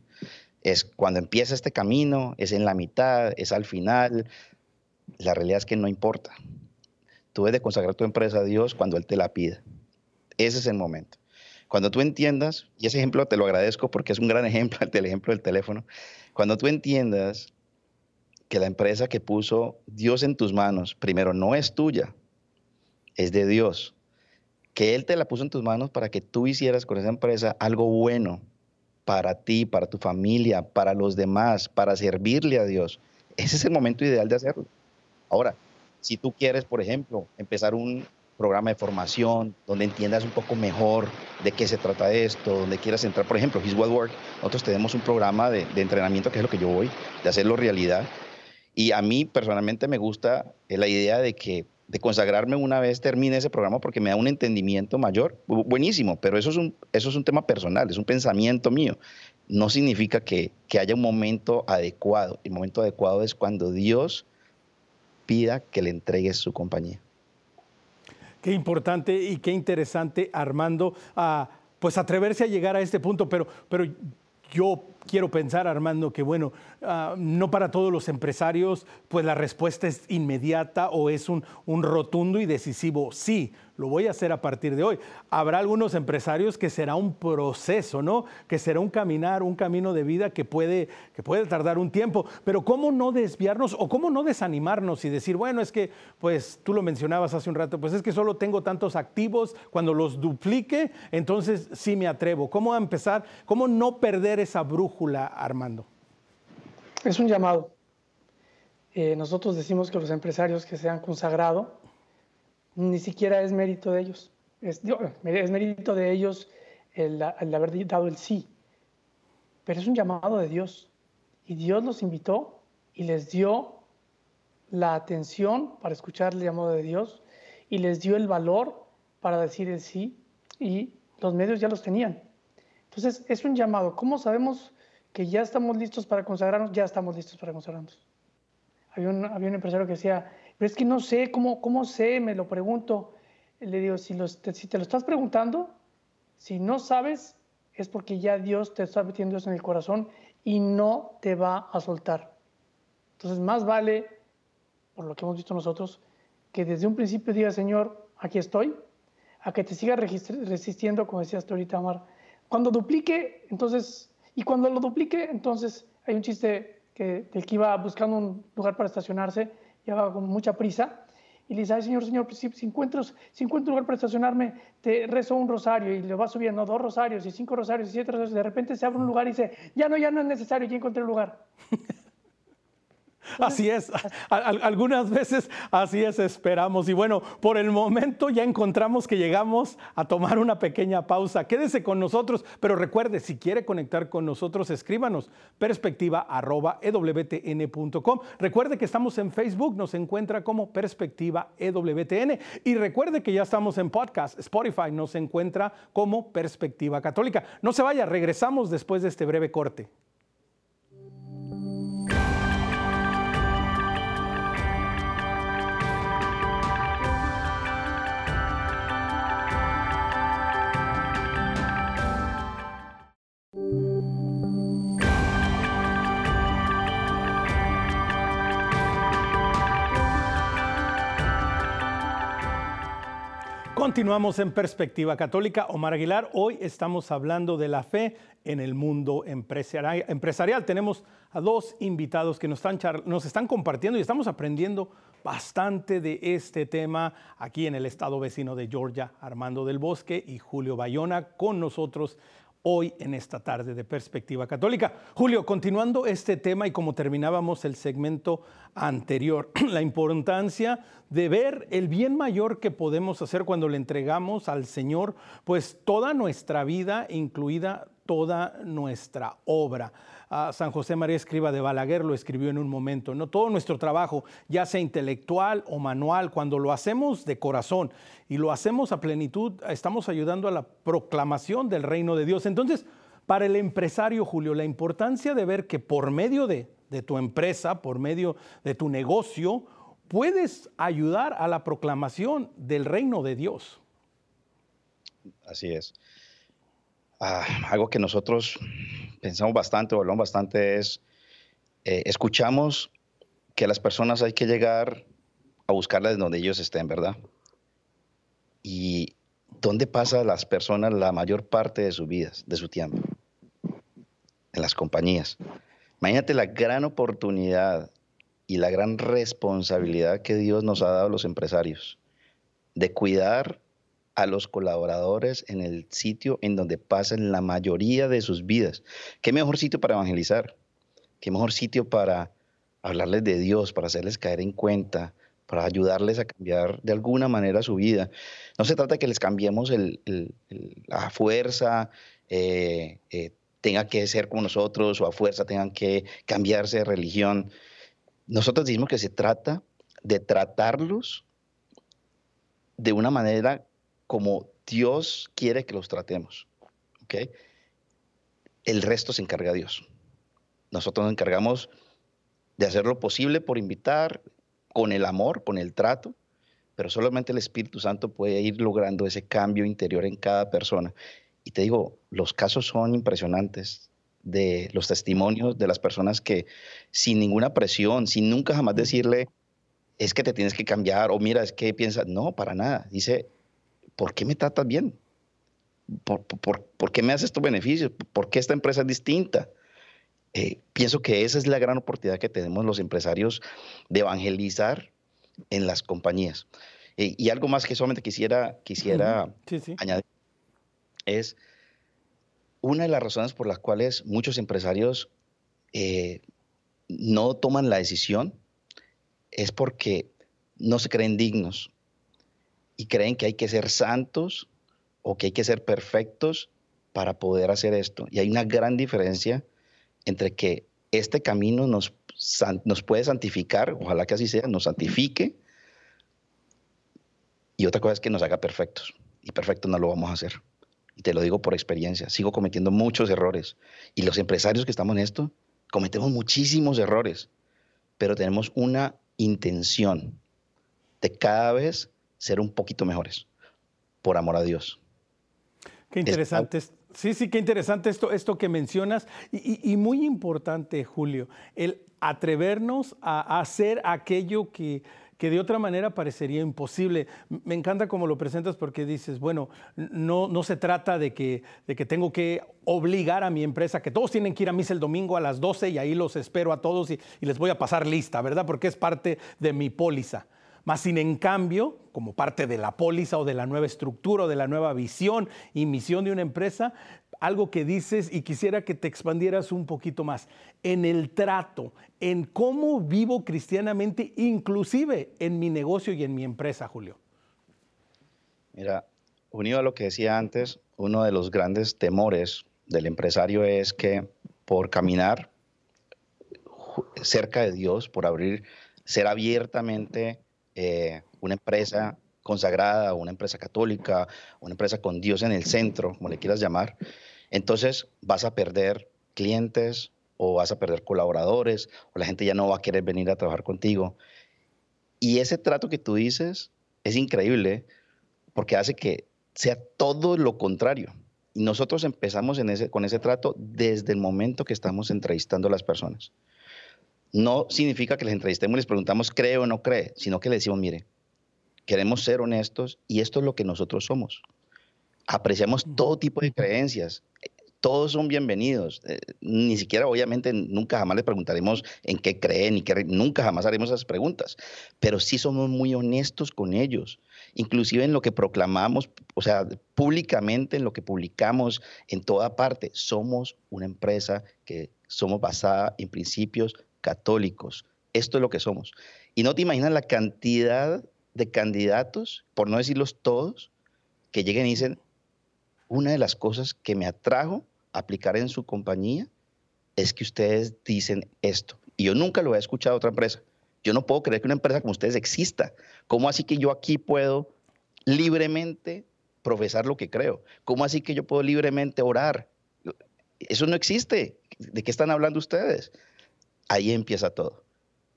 ¿Es cuando empieza este camino? ¿Es en la mitad? ¿Es al final? La realidad es que no importa. Tú debes de consagrar tu empresa a Dios cuando Él te la pida. Ese es el momento. Cuando tú entiendas, y ese ejemplo te lo agradezco porque es un gran (laughs) ejemplo, el ejemplo del teléfono, cuando tú entiendas que la empresa que puso Dios en tus manos, primero, no es tuya, es de Dios. Que Él te la puso en tus manos para que tú hicieras con esa empresa algo bueno para ti, para tu familia, para los demás, para servirle a Dios. Ese es el momento ideal de hacerlo. Ahora, si tú quieres, por ejemplo, empezar un programa de formación donde entiendas un poco mejor de qué se trata esto, donde quieras entrar, por ejemplo, His Well Work, nosotros tenemos un programa de, de entrenamiento que es lo que yo voy, de hacerlo realidad, y a mí personalmente me gusta eh, la idea de que de consagrarme una vez termine ese programa porque me da un entendimiento mayor. Buenísimo, pero eso es un, eso es un tema personal, es un pensamiento mío. No significa que, que haya un momento adecuado. El momento adecuado es cuando Dios pida que le entregues su compañía. Qué importante y qué interesante, Armando, a pues atreverse a llegar a este punto, pero, pero yo quiero pensar, Armando, que bueno, ah, no para todos los empresarios, pues la respuesta es inmediata o es un, un, rotundo y decisivo sí, lo voy a hacer a partir de hoy. Habrá algunos empresarios que será un proceso, ¿no? Que será un caminar, un camino de vida que puede, que puede tardar un tiempo, pero ¿cómo no desviarnos o cómo no desanimarnos y decir, bueno, es que, pues tú lo mencionabas hace un rato, pues es que solo tengo tantos activos, cuando los duplique, entonces sí me atrevo. ¿Cómo empezar? ¿Cómo no perder esa brújula? Armando? Es un llamado. Eh, nosotros decimos que los empresarios que se han consagrado, ni siquiera es mérito de ellos. Es, mérito de ellos el, el, haber dado el sí. Pero es un llamado de Dios. Y Dios los invitó y les dio la atención para escuchar el llamado de Dios y les dio el valor para decir el sí y los medios ya los tenían. Entonces es un llamado. ¿Cómo sabemos que ya estamos listos para consagrarnos, ya estamos listos para consagrarnos. Había un, había un empresario que decía, pero es que no sé, ¿cómo, cómo sé? Me lo pregunto. Le digo, si, te, si te lo estás preguntando, si no sabes, es porque ya Dios te está metiendo eso en el corazón y no te va a soltar. Entonces, más vale, por lo que hemos visto nosotros, que desde un principio diga, Señor, aquí estoy, a que te siga resistiendo, como decías tú ahorita, Amar. Cuando duplique, entonces y cuando lo duplique, entonces hay un chiste que, del que iba buscando un lugar para estacionarse, llevaba con mucha prisa, y le dice, ay señor, señor, pues si, si, encuentro, si encuentro lugar para estacionarme, te rezo un rosario, y le va subiendo dos rosarios, y cinco rosarios, y siete rosarios, y de repente se abre un lugar y dice, ya no, ya no es necesario, ya encontré el lugar. (laughs) Así es, algunas veces así es, esperamos. Y bueno, por el momento ya encontramos que llegamos a tomar una pequeña pausa. Quédese con nosotros, pero recuerde, si quiere conectar con nosotros, escríbanos perspectiva.ewtn.com. Recuerde que estamos en Facebook, nos encuentra como Perspectiva EWTN. Y recuerde que ya estamos en podcast, Spotify nos encuentra como Perspectiva Católica. No se vaya, regresamos después de este breve corte. Continuamos en Perspectiva Católica. Omar Aguilar, hoy estamos hablando de la fe en el mundo empresarial. Tenemos a dos invitados que nos están, nos están compartiendo y estamos aprendiendo bastante de este tema aquí en el estado vecino de Georgia, Armando del Bosque y Julio Bayona con nosotros hoy en esta tarde de Perspectiva Católica. Julio, continuando este tema y como terminábamos el segmento anterior, (clears throat) la importancia de ver el bien mayor que podemos hacer cuando le entregamos al Señor, pues toda nuestra vida, incluida toda nuestra obra. San José María Escriba de Balaguer lo escribió en un momento, ¿no? Todo nuestro trabajo, ya sea intelectual o manual, cuando lo hacemos de corazón y lo hacemos a plenitud, estamos ayudando a la proclamación del reino de Dios. Entonces, para el empresario, Julio, la importancia de ver que por medio de, de tu empresa, por medio de tu negocio, puedes ayudar a la proclamación del reino de Dios. Así es. Ah, algo que nosotros pensamos bastante, hablamos bastante, es eh, escuchamos que las personas hay que llegar a buscarlas donde ellos estén, ¿verdad? Y ¿dónde pasa las personas la mayor parte de sus vidas, de su tiempo? En las compañías. Imagínate la gran oportunidad y la gran responsabilidad que Dios nos ha dado a los empresarios de cuidar a los colaboradores en el sitio en donde pasan la mayoría de sus vidas. ¿Qué mejor sitio para evangelizar? ¿Qué mejor sitio para hablarles de Dios, para hacerles caer en cuenta, para ayudarles a cambiar de alguna manera su vida? No se trata de que les cambiemos la fuerza, eh, eh, tenga que ser como nosotros o a fuerza tengan que cambiarse de religión. Nosotros decimos que se trata de tratarlos de una manera como Dios quiere que los tratemos. ¿okay? El resto se encarga Dios. Nosotros nos encargamos de hacer lo posible por invitar, con el amor, con el trato, pero solamente el Espíritu Santo puede ir logrando ese cambio interior en cada persona. Y te digo, los casos son impresionantes de los testimonios de las personas que sin ninguna presión, sin nunca jamás decirle, es que te tienes que cambiar o mira, es que piensas, no, para nada. Dice, ¿por qué me tratas bien? ¿Por, qué me haces estos beneficios? ¿Por qué esta empresa es distinta? Eh, pienso que esa es la gran oportunidad que tenemos los empresarios de evangelizar en las compañías. Eh, y algo más que solamente quisiera, quisiera añadir es una de las razones por las cuales muchos empresarios eh, no toman la decisión es porque no se creen dignos y creen que hay que ser santos o que hay que ser perfectos para poder hacer esto. Y hay una gran diferencia entre que este camino nos, nos puede santificar, ojalá que así sea, nos santifique, y otra cosa es que nos haga perfectos. Y perfectos no lo vamos a hacer. Y te lo digo por experiencia, sigo cometiendo muchos errores. Y los empresarios que estamos en esto, cometemos muchísimos errores, pero tenemos una intención de cada vez ser un poquito mejores, por amor a Dios. Qué interesante. sí, sí, qué interesante esto, esto que mencionas. Y, muy importante, Julio, el atrevernos a hacer aquello que, que de otra manera parecería imposible. Me encanta cómo lo presentas porque dices, bueno, no, no se trata de que, de que tengo que obligar a mi empresa, que todos tienen que ir a misa el domingo a las 12 y ahí los espero a todos y, y les voy a pasar lista, ¿verdad? Porque es parte de mi póliza. Más sin en cambio, como parte de la póliza o de la nueva estructura o de la nueva visión y misión de una empresa, algo que dices y quisiera que te expandieras un poquito más, en el trato, en cómo vivo cristianamente, inclusive en mi negocio y en mi empresa, Julio. Mira, unido a lo que decía antes, uno de los grandes temores del empresario es que por caminar cerca de Dios, por abrir, ser abiertamente eh, una empresa consagrada, una empresa católica, una empresa con Dios en el centro, como le quieras llamar, entonces vas a perder clientes o vas a perder colaboradores o la gente ya no va a querer venir a trabajar contigo. Y ese trato que tú dices es increíble porque hace que sea todo lo contrario. Y nosotros empezamos con ese trato desde el momento que estamos entrevistando a las personas no significa que les entrevistemos y les preguntamos cree o no cree, sino que le decimos, mire, queremos ser honestos y esto es lo que nosotros somos. Apreciamos todo tipo de creencias, todos son bienvenidos. Eh, ni siquiera, obviamente, nunca jamás le preguntaremos en qué creen y qué, nunca jamás haremos esas preguntas, pero sí somos muy honestos con ellos, inclusive en lo que proclamamos, o sea, públicamente en lo que publicamos en toda parte. Somos una empresa que somos basada en principios católicos. Esto es lo que somos. Y no te imaginas la cantidad de candidatos, por no decirlos todos, que lleguen y dicen, una de las cosas que me atrajo aplicar en su compañía es que ustedes dicen esto. Y yo nunca lo he escuchado a otra empresa. Yo no puedo creer que una empresa como ustedes exista. ¿Cómo así que yo aquí puedo libremente profesar lo que creo? ¿Cómo así que yo puedo libremente orar? Eso no existe. ¿De qué están hablando ustedes? Ahí empieza todo.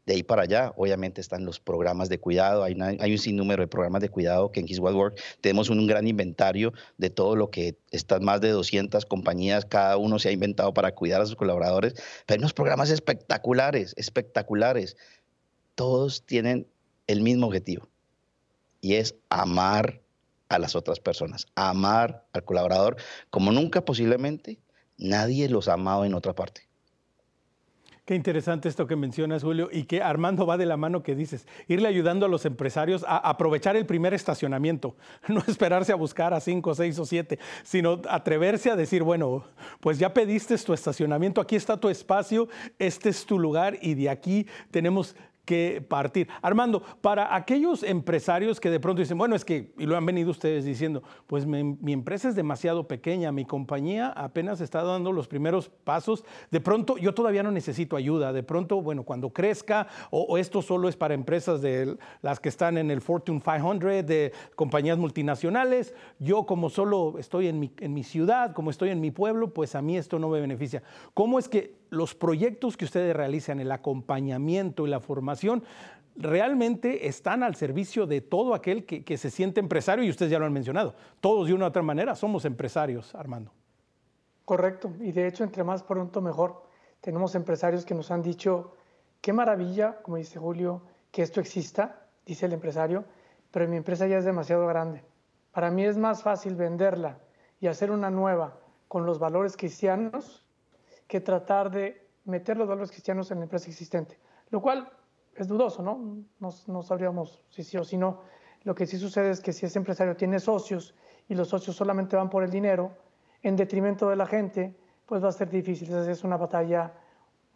De ahí para allá, obviamente, están los programas de cuidado. Hay, un sinnúmero de programas de cuidado que en His Work tenemos un, gran inventario de todo lo que están más de 200 compañías, cada uno se ha inventado para cuidar a sus colaboradores. Pero hay unos programas espectaculares, espectaculares. Todos tienen el mismo objetivo y es amar a las otras personas, amar al colaborador como nunca posiblemente nadie los ha amado en otra parte. Qué interesante esto que mencionas, Julio, y que Armando va de la mano que dices, irle ayudando a los empresarios a aprovechar el primer estacionamiento, (laughs) no esperarse a buscar a cinco, seis o siete, sino atreverse a decir, bueno, pues ya pediste tu estacionamiento, aquí está tu espacio, este es tu lugar y de aquí tenemos que partir. Armando, para aquellos empresarios que de pronto dicen, bueno, es que, y lo han venido ustedes diciendo, pues mi, empresa es demasiado pequeña, mi compañía apenas está dando los primeros pasos, de pronto yo todavía no necesito ayuda, de pronto, bueno, cuando crezca, o, esto solo es para empresas de las que están en el Fortune 500, de compañías multinacionales, yo como solo estoy en mi, ciudad, como estoy en mi pueblo, pues a mí esto no me beneficia. ¿Cómo es que los proyectos que ustedes realizan, el acompañamiento y la formación, realmente están al servicio de todo aquel que, se siente empresario y ustedes ya lo han mencionado. Todos de una u otra manera somos empresarios, Armando. Correcto, y de hecho entre más pronto mejor. Tenemos empresarios que nos han dicho, qué maravilla, como dice Julio, que esto exista, dice el empresario, pero mi empresa ya es demasiado grande. Para mí es más fácil venderla y hacer una nueva con los valores cristianos que tratar de meter los valores cristianos en la empresa existente, lo cual es dudoso, ¿no? No, sabríamos si sí o si no. Lo que sí sucede es que si ese empresario tiene socios y los socios solamente van por el dinero, en detrimento de la gente, pues va a ser difícil. es una batalla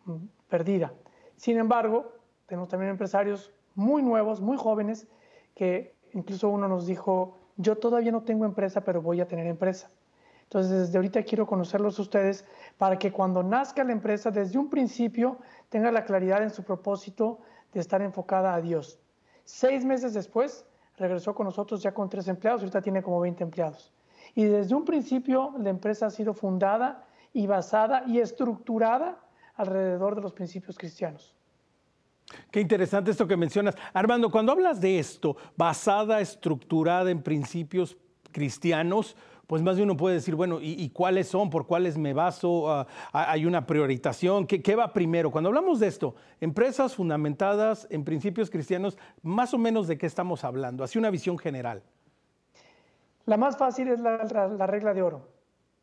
mm, perdida. Sin embargo, tenemos también empresarios muy nuevos, muy jóvenes, que incluso uno nos dijo, yo todavía no tengo empresa, pero voy a tener empresa. Entonces, desde ahorita quiero conocerlos a ustedes para que cuando nazca la empresa, desde un principio, tenga la claridad en su propósito de estar enfocada a Dios. Seis meses después, regresó con nosotros ya con tres empleados, ahorita tiene como 20 empleados. Y desde un principio, la empresa ha sido fundada y basada y estructurada alrededor de los principios cristianos. Qué interesante esto que mencionas. Armando, cuando hablas de esto, basada, estructurada en principios cristianos, pues más de uno puede decir, bueno, ¿y, cuáles son? ¿Por cuáles me baso? Ah, ¿Hay una priorización? ¿Qué, ¿Qué, va primero? Cuando hablamos de esto, empresas fundamentadas en principios cristianos, más o menos de qué estamos hablando, así una visión general. La más fácil es la, la, regla de oro.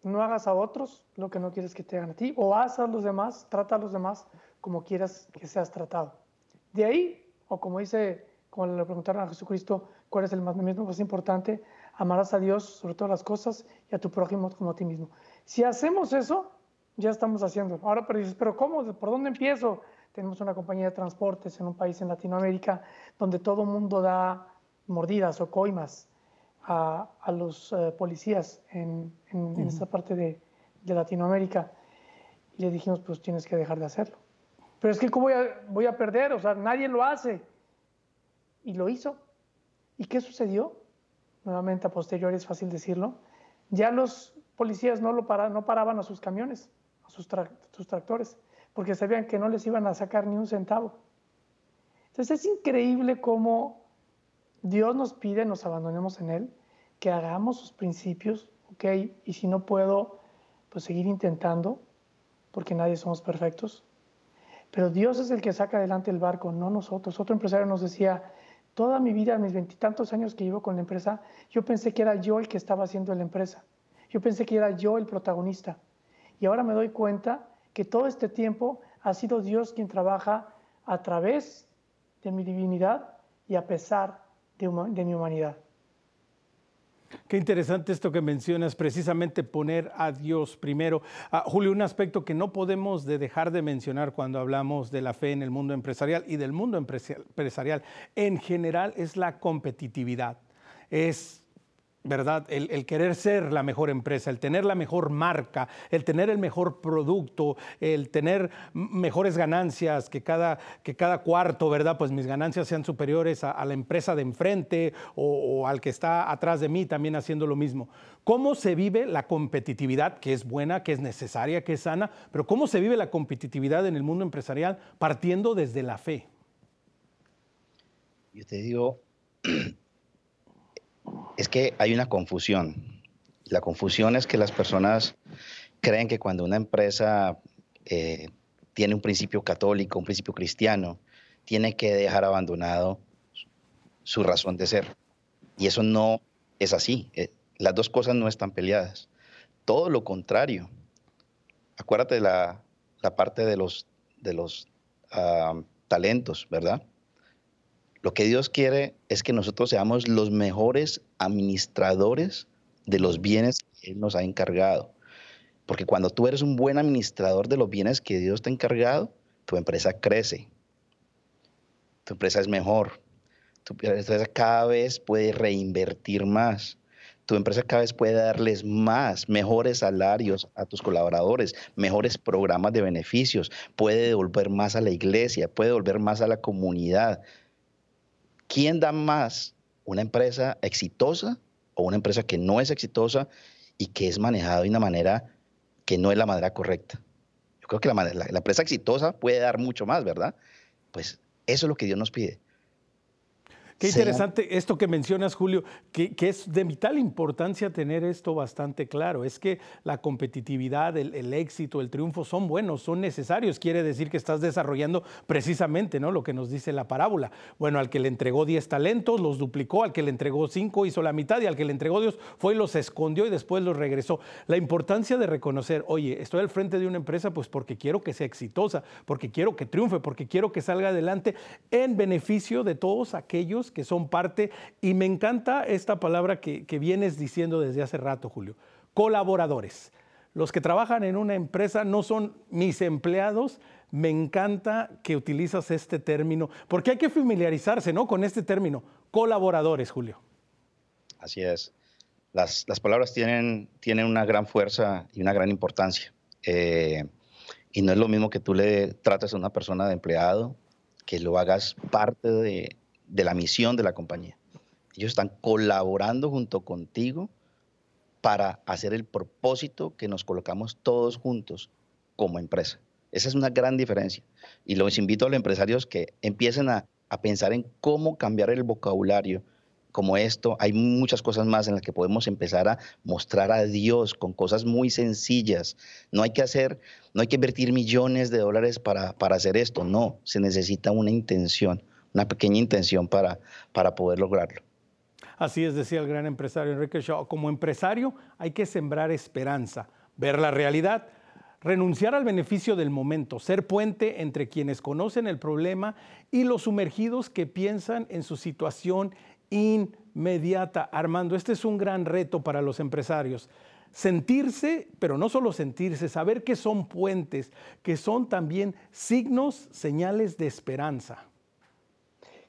No hagas a otros lo que no quieres que te hagan a ti, o haz a los demás, trata a los demás como quieras que seas tratado. De ahí, o como dice, como le preguntaron a Jesucristo, ¿cuál es el mandamiento más importante? Amarás a Dios sobre todas las cosas y a tu prójimo como a ti mismo. Si hacemos eso, ya estamos haciendo. Ahora pero dices, pero ¿cómo? ¿Por dónde empiezo? Tenemos una compañía de transportes en un país en Latinoamérica donde todo el mundo da mordidas o coimas a, los eh, policías en, esta parte de, Latinoamérica. Y le dijimos, pues tienes que dejar de hacerlo. Pero es que ¿cómo voy a, voy a perder? O sea, nadie lo hace. Y lo hizo. ¿Y qué sucedió? Nuevamente a posteriori es fácil decirlo, ya los policías no, lo no paraban a sus camiones, a sus, tractores, porque sabían que no les iban a sacar ni un centavo. Entonces es increíble cómo Dios nos pide, nos abandonemos en Él, que hagamos sus principios, ¿ok? Y si no puedo, pues seguir intentando, porque nadie somos perfectos. Pero Dios es el que saca adelante el barco, no nosotros. Otro empresario nos decía, Toda mi vida, mis veintitantos años que llevo con la empresa, yo pensé que era yo el que estaba haciendo la empresa. Yo pensé que era yo el protagonista. Y ahora me doy cuenta que todo este tiempo ha sido Dios quien trabaja a través de mi divinidad y a pesar de, de mi humanidad. Qué interesante esto que mencionas, precisamente poner a Dios primero. Ah, Julio, un aspecto que no podemos dejar de mencionar cuando hablamos de la fe en el mundo empresarial y del mundo empresarial en general es la competitividad. ¿Verdad? El, querer ser la mejor empresa, el tener la mejor marca, el tener el mejor producto, el tener mejores ganancias, que cada, que cada cuarto, ¿verdad? Pues mis ganancias sean superiores a, la empresa de enfrente o, al que está atrás de mí también haciendo lo mismo. ¿Cómo se vive la competitividad, que es buena, que es necesaria, que es sana, pero cómo se vive la competitividad en el mundo empresarial partiendo desde la fe? Yo te digo, (clears throat) es que hay una confusión. La confusión es que las personas creen que cuando una empresa eh, tiene un principio católico, un principio cristiano, tiene que dejar abandonado su razón de ser. Y eso no es así. Eh, las dos cosas no están peleadas. Todo lo contrario. Acuérdate de la, parte de los, ah, talentos, ¿verdad? Lo que Dios quiere es que nosotros seamos los mejores administradores de los bienes que Él nos ha encargado. Porque cuando tú eres un buen administrador de los bienes que Dios te ha encargado, tu empresa crece. Tu empresa es mejor. Tu empresa cada vez puede reinvertir más. Tu empresa cada vez puede darles más, mejores salarios a tus colaboradores, mejores programas de beneficios, puede devolver más a la iglesia, puede devolver más a la comunidad. ¿Quién da más? ¿Una empresa exitosa o una empresa que no es exitosa y que es manejada de una manera que no es la manera correcta? Yo creo que la, la empresa exitosa puede dar mucho más, ¿verdad? Pues eso es lo que Dios nos pide. Qué interesante esto que mencionas, Julio, que, es de vital importancia tener esto bastante claro. Es que la competitividad, el, éxito, el triunfo son buenos, son necesarios. Quiere decir que estás desarrollando precisamente ¿no? lo que nos dice la parábola. Bueno, al que le entregó 10 talentos, los duplicó, al que le entregó 5 hizo la mitad y al que le entregó Dios fue y los escondió y después los regresó. La importancia de reconocer, oye, estoy al frente de una empresa pues porque quiero que sea exitosa, porque quiero que triunfe, porque quiero que salga adelante en beneficio de todos aquellos que son parte, y me encanta esta palabra que, vienes diciendo desde hace rato, Julio, colaboradores. Los que trabajan en una empresa no son mis empleados, me encanta que utilizas este término, porque hay que familiarizarse ¿no? con este término, colaboradores, Julio. Así es. Las, palabras tienen, tienen, una gran fuerza y una gran importancia. Eh, y no es lo mismo que tú le trates a una persona de empleado, que lo hagas parte de, de la misión de la compañía. Ellos están colaborando junto contigo para hacer el propósito que nos colocamos todos juntos como empresa. Esa es una gran diferencia. Y los invito a los empresarios que empiecen a, pensar en cómo cambiar el vocabulario como esto. Hay muchas cosas más en las que podemos empezar a mostrar a Dios con cosas muy sencillas. No hay que hacer, no hay que invertir millones de dólares para, para hacer esto. No, se necesita una intención una pequeña intención para, para poder lograrlo. Así es, decía el gran empresario Enrique Shaw, como empresario hay que sembrar esperanza, ver la realidad, renunciar al beneficio del momento, ser puente entre quienes conocen el problema y los sumergidos que piensan en su situación inmediata. Armando, este es un gran reto para los empresarios. Sentirse, pero no solo sentirse, saber que son puentes, que son también signos, señales de esperanza.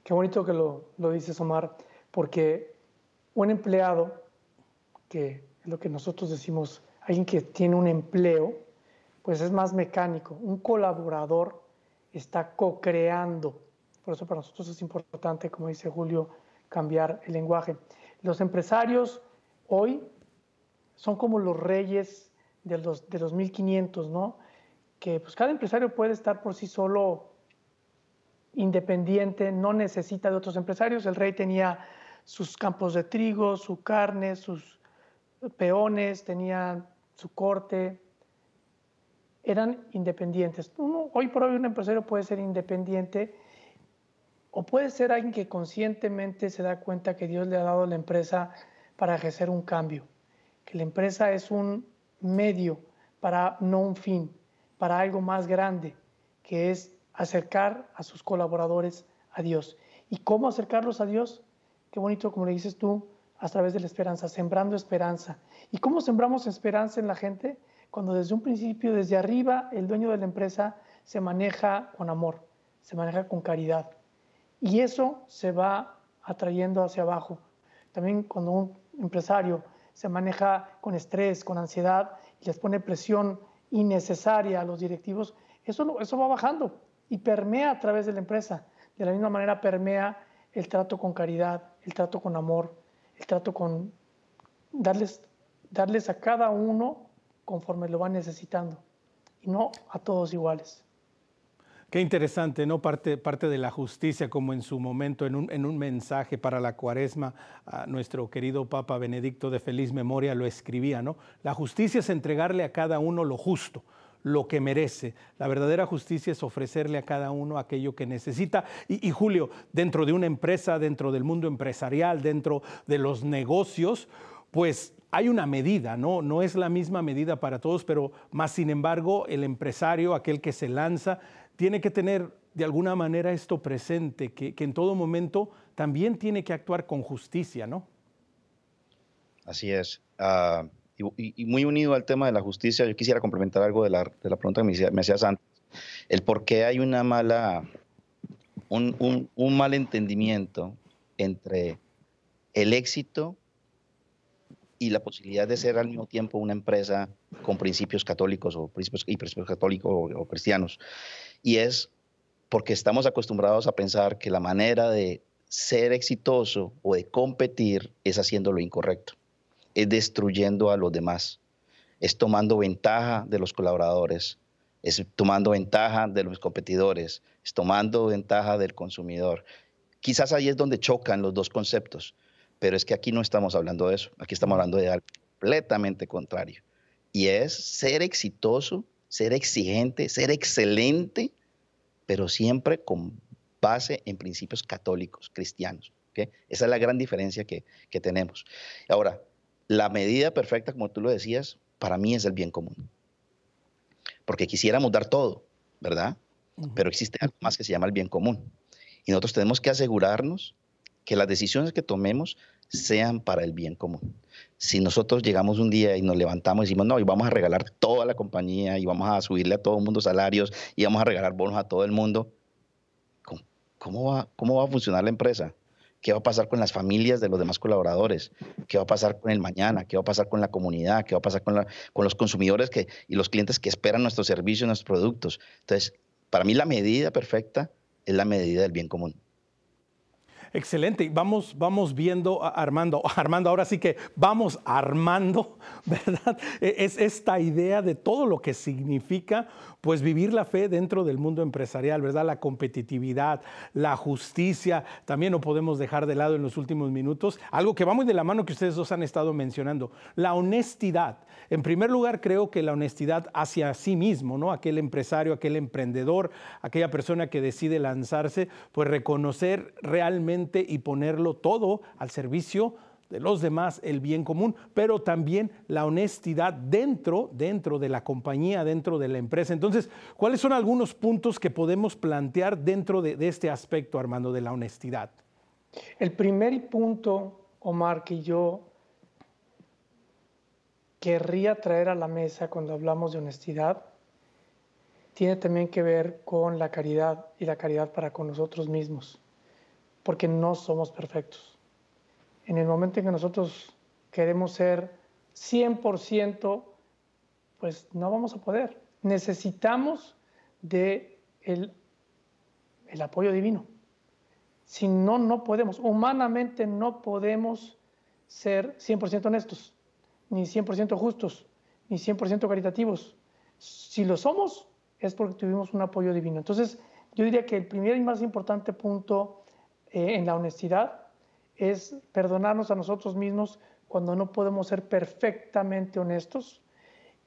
Qué bonito que lo, lo dices, Omar, porque un empleado, que es lo que nosotros decimos, alguien que tiene un empleo, pues es más mecánico. Un colaborador está co-creando. Por eso para nosotros es importante, como dice Julio, cambiar el lenguaje. Los empresarios hoy son como los reyes de los, de los 1500, ¿no? Que pues cada empresario puede estar por sí solo independiente, no necesita de otros empresarios. El rey tenía sus campos de trigo, su carne, sus peones, tenía su corte, eran independientes. hoy por hoy un empresario puede ser independiente o puede ser alguien que conscientemente se da cuenta que Dios le ha dado a la empresa para ejercer un cambio, que la empresa es un medio para no un fin, para algo más grande, que es acercar a sus colaboradores a Dios. ¿Y cómo acercarlos a Dios? Qué bonito, como le dices tú, a través de la esperanza, sembrando esperanza. ¿Y cómo sembramos esperanza en la gente? Cuando desde un principio, desde arriba, el dueño de la empresa se maneja con amor, se maneja con caridad. Y eso se va atrayendo hacia abajo. También cuando un empresario se maneja con estrés, con ansiedad y les pone presión innecesaria a los directivos, eso, eso va bajando y permea a través de la empresa. De la misma manera permea el trato con caridad, el trato con amor, el trato con darles, darles a cada uno conforme lo van necesitando y no a todos iguales. Qué interesante, ¿no? Parte, parte de la justicia, como en su momento, en un, en un mensaje para la cuaresma, nuestro querido Papa Benedicto de feliz memoria lo escribía, ¿no? La justicia es entregarle a cada uno lo justo, lo que merece. La verdadera justicia es ofrecerle a cada uno aquello que necesita. Y, Julio, dentro de una empresa, dentro del mundo empresarial, dentro de los negocios, pues hay una medida, ¿no? No es la misma medida para todos, pero más sin embargo, el empresario, aquel que se lanza, tiene que tener de alguna manera esto presente, que, en todo momento también tiene que actuar con justicia, ¿no? Así es. Ah, y, muy unido al tema de la justicia, yo quisiera complementar algo de la, pregunta que me, hacías antes. El por qué hay una mala, un, un mal entendimiento entre el éxito y la posibilidad de ser al mismo tiempo una empresa con principios católicos o principios, y principios católicos o, cristianos. Y es porque estamos acostumbrados a pensar que la manera de ser exitoso o de competir es haciendo lo incorrecto, es destruyendo a los demás, es tomando ventaja de los colaboradores, es tomando ventaja de los competidores, es tomando ventaja del consumidor. Quizás ahí es donde chocan los dos conceptos pero es que aquí no estamos hablando de eso, aquí estamos hablando de algo completamente contrario. Y es ser exitoso, ser exigente, ser excelente, pero siempre con base en principios católicos, cristianos. Esa es la gran diferencia que, que tenemos. Ahora, la medida perfecta, como tú lo decías, para mí es el bien común. Porque quisiéramos dar todo, ¿verdad? Pero existe algo más que se llama el bien común. Y nosotros tenemos que asegurarnos que las decisiones que tomemos sean para el bien común. Si nosotros llegamos un día y nos levantamos y decimos, no, y vamos a regalar toda la compañía y vamos a subirle a todo el mundo salarios y vamos a regalar bonos a todo el mundo, ¿cómo, va, cómo va a funcionar la empresa? ¿Qué va a pasar con las familias de los demás colaboradores? ¿Qué va a pasar con el mañana? ¿Qué va a pasar con la comunidad? ¿Qué va a pasar con, los consumidores y los clientes que esperan nuestros servicios, nuestros productos? Entonces, para mí la medida perfecta es la medida del bien común. Excelente. Vamos, vamos viendo, Armando, (laughs) Armando, ahora sí que vamos armando, (laughs) ¿verdad? E, es esta idea de todo lo que significa, pues, vivir la fe dentro del mundo empresarial, ¿verdad? La competitividad, la justicia, también no podemos dejar de lado en los últimos minutos, algo que va muy de la mano que ustedes dos han estado mencionando, la honestidad. En primer lugar, creo que la honestidad hacia sí mismo, ¿no? Aquel empresario, aquel emprendedor, aquella persona que decide lanzarse, pues reconocer realmente y ponerlo todo al servicio de los demás, el bien común, pero también la honestidad dentro, dentro de la compañía, dentro de la empresa. Entonces, ¿cuáles son algunos puntos que podemos plantear dentro de, de este aspecto, Armando, de la honestidad? El primer punto, Omar, que yo querría traer a la mesa cuando hablamos de honestidad, tiene también que ver con la caridad y la caridad para con nosotros mismos porque no somos perfectos. En el momento en que nosotros queremos ser 100%, pues no vamos a poder. Necesitamos de el, el apoyo divino. Si no, no podemos. Humanamente no podemos ser 100% honestos, ni 100% justos, ni 100% caritativos. Si lo somos, es porque tuvimos un apoyo divino. Entonces, yo diría que el primer y más importante punto eh, en la honestidad es perdonarnos a nosotros mismos cuando no podemos ser perfectamente honestos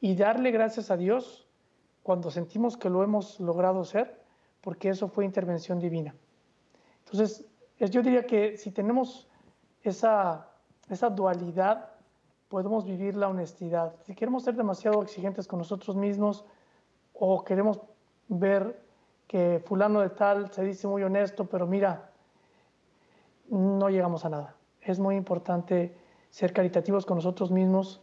y darle gracias a Dios cuando sentimos que lo hemos logrado ser, porque eso fue intervención divina. Entonces, yo diría que si tenemos esa, esa dualidad, podemos vivir la honestidad. Si queremos ser demasiado exigentes con nosotros mismos o queremos ver que fulano de tal se dice muy honesto, pero mira, no llegamos a nada. Es muy importante ser caritativos con nosotros mismos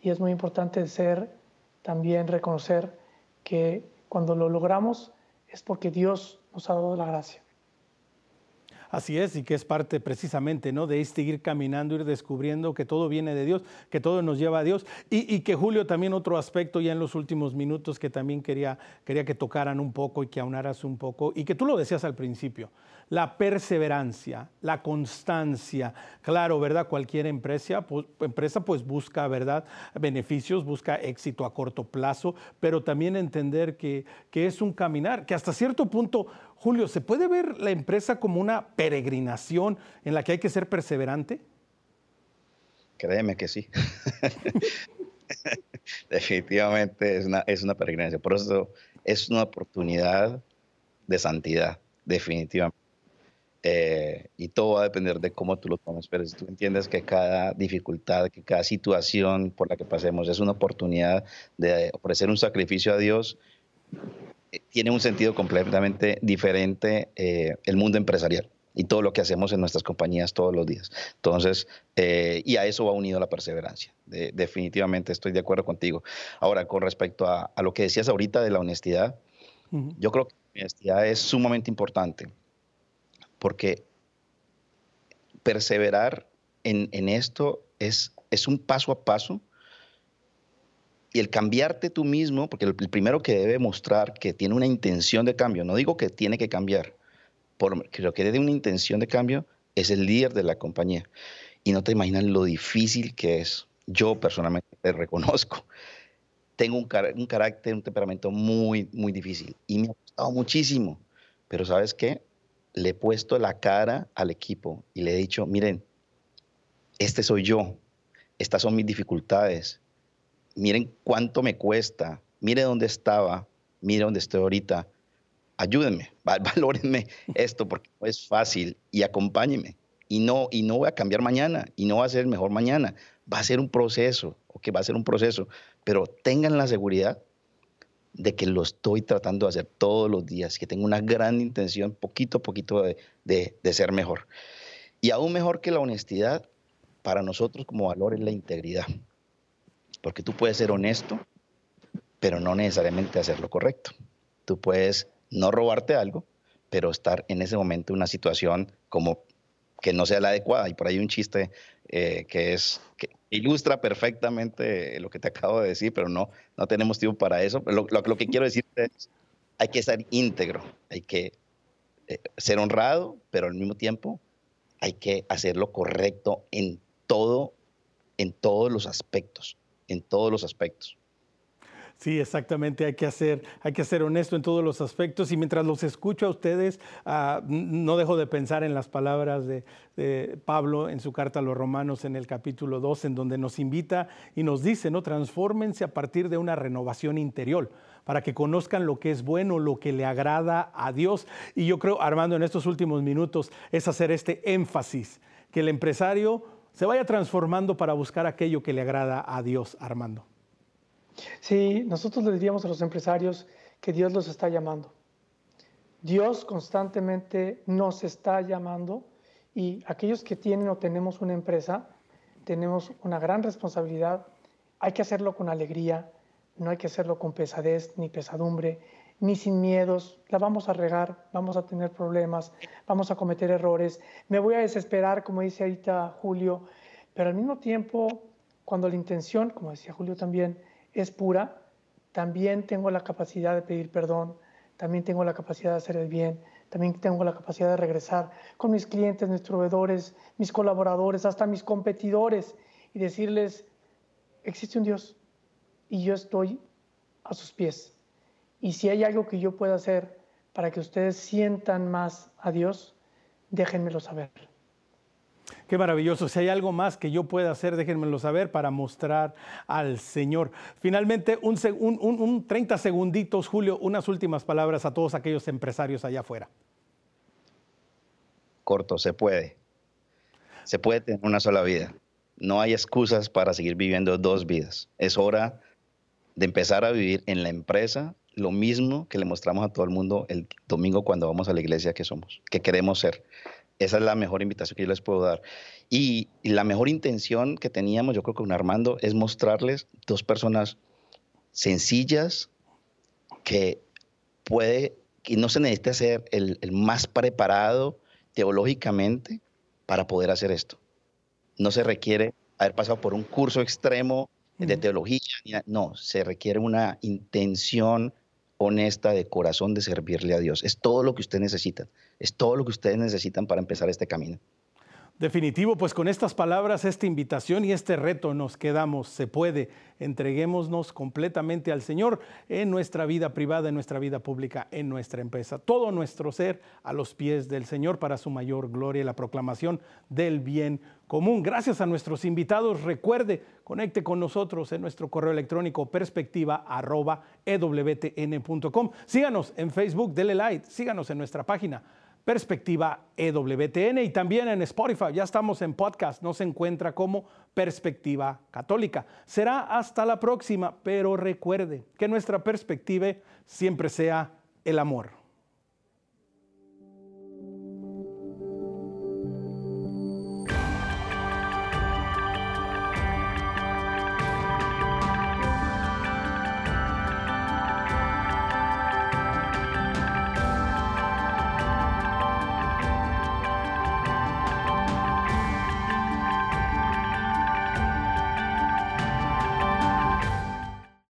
y es muy importante ser también reconocer que cuando lo logramos es porque Dios nos ha dado la gracia. Así es, y que es parte precisamente ¿no? de este ir caminando, ir descubriendo que todo viene de Dios, que todo nos lleva a Dios. Y, que Julio, también otro aspecto ya en los últimos minutos que también quería, quería que tocaran un poco y que aunaras un poco, y que tú lo decías al principio, la perseverancia, la constancia. Claro, ¿verdad? Cualquier empresa pues, empresa pues busca, ¿verdad? Beneficios, busca éxito a corto plazo, pero también entender que, que es un caminar, que hasta cierto punto, Julio, ¿se puede ver la empresa como una peregrinación en la que hay que ser perseverante? Créeme que sí. (laughs) Definitivamente es una, es una peregrinación. Por eso es una oportunidad de santidad, definitivamente. Eh, y todo va a depender de cómo tú lo tomes, pero si tú entiendes que cada dificultad, que cada situación por la que pasemos es una oportunidad de ofrecer un sacrificio a Dios, eh, tiene un sentido completamente diferente eh, el mundo empresarial y todo lo que hacemos en nuestras compañías todos los días. Entonces, y a eso va unido la perseverancia. definitivamente estoy de acuerdo contigo. Ahora, con respecto a, lo que decías ahorita de la honestidad, yo creo que la honestidad es sumamente importante porque perseverar en, esto es, es, un paso a paso y el cambiarte tú mismo, porque el, primero que debe mostrar que tiene una intención de cambio, no digo que tiene que cambiar, porque lo que tiene una intención de cambio es el líder de la compañía. Y no te imaginas lo difícil que es. Yo personalmente te reconozco. Tengo un, un carácter, un temperamento muy, muy difícil y me ha costado muchísimo. Pero ¿sabes qué? Le he puesto la cara al equipo y le he dicho, miren, este soy yo, estas son mis dificultades, miren cuánto me cuesta, mire dónde estaba, mire dónde estoy ahorita, ayúdenme, (laughs) valórenme esto porque no es fácil y acompáñenme. Y no, y no voy a cambiar mañana y no va a ser mejor mañana, va a ser un proceso, o que va a ser un proceso, pero tengan la seguridad de que lo estoy tratando de hacer todos los días, que tengo una gran intención, poquito a poquito, de, ser mejor. Y aún mejor que la honestidad, para nosotros como valor es la integridad. Porque tú puedes ser honesto, pero no necesariamente hacer lo correcto. Tú puedes no robarte algo, pero estar en ese momento en una situación como que no sea la adecuada. Y por ahí un chiste eh, que es que ilustra perfectamente lo que te acabo de decir, pero no, no tenemos tiempo para eso. Lo, que quiero decirte es, hay que ser íntegro, hay que eh, ser honrado, pero al mismo tiempo hay que hacer lo correcto en todo, en todos los aspectos, en todos los aspectos. Sí, exactamente, hay que, hacer, hay que ser honesto en todos los aspectos y mientras los escucho a ustedes, ah, no dejo de pensar en las palabras de, Pablo en su carta a los romanos en el capítulo 2, en donde nos invita y nos dice, ¿no? Transfórmense a partir de una renovación interior para que conozcan lo que es bueno, lo que le agrada a Dios. Y yo creo, Armando, en estos últimos minutos es hacer este énfasis, que el empresario se vaya transformando para buscar aquello que le agrada a Dios, Armando. Sí, nosotros le diríamos a los empresarios que Dios los está llamando. Dios constantemente nos está llamando y aquellos que tienen o tenemos una empresa, tenemos una gran responsabilidad. Hay que hacerlo con alegría, no hay que hacerlo con pesadez ni pesadumbre, ni sin miedos. La vamos a regar, vamos a tener problemas, vamos a cometer errores. Me voy a desesperar, como dice ahorita Julio, pero al mismo tiempo, cuando la intención, como decía Julio también, es pura, también tengo la capacidad de pedir perdón, también tengo la capacidad de hacer el bien, también tengo la capacidad de regresar con mis clientes, mis proveedores, mis colaboradores, hasta mis competidores y decirles, existe un Dios y yo estoy a sus pies. Y si hay algo que yo pueda hacer para que ustedes sientan más a Dios, déjenmelo saber. Qué maravilloso. Si hay algo más que yo pueda hacer, déjenmelo saber para mostrar al Señor. Finalmente, un, un, 30 segunditos, Julio, unas últimas palabras a todos aquellos empresarios allá afuera. corto, se puede. Se puede tener una sola vida. No hay excusas para seguir viviendo dos vidas. Es hora de empezar a vivir en la empresa lo mismo que le mostramos a todo el mundo el domingo cuando vamos a la iglesia que somos, que queremos ser. Esa es la mejor invitación que yo les puedo dar. Y, la mejor intención que teníamos, yo creo que con Armando, es mostrarles dos personas sencillas que puede, y no se necesita ser el, el más preparado teológicamente para poder hacer esto. No se requiere haber pasado por un curso extremo de teología, no, se requiere una intención honesta de corazón de servirle a Dios. Es todo lo que ustedes necesitan, es todo lo que ustedes necesitan para empezar este camino. Definitivo, pues con estas palabras, esta invitación y este reto nos quedamos. Se puede. Entreguémonos completamente al Señor en nuestra vida privada, en nuestra vida pública, en nuestra empresa. Todo nuestro ser a los pies del Señor para su mayor gloria y la proclamación del bien común. Gracias a nuestros invitados. Recuerde, conecte con nosotros en nuestro correo electrónico perspectiva.ewtn.com. Síganos en Facebook, dele like, síganos en nuestra página Perspectiva EWTN y también en Spotify. Ya estamos en podcast, no se encuentra como Perspectiva Católica. Será hasta la próxima, pero recuerde que nuestra perspectiva siempre sea el amor.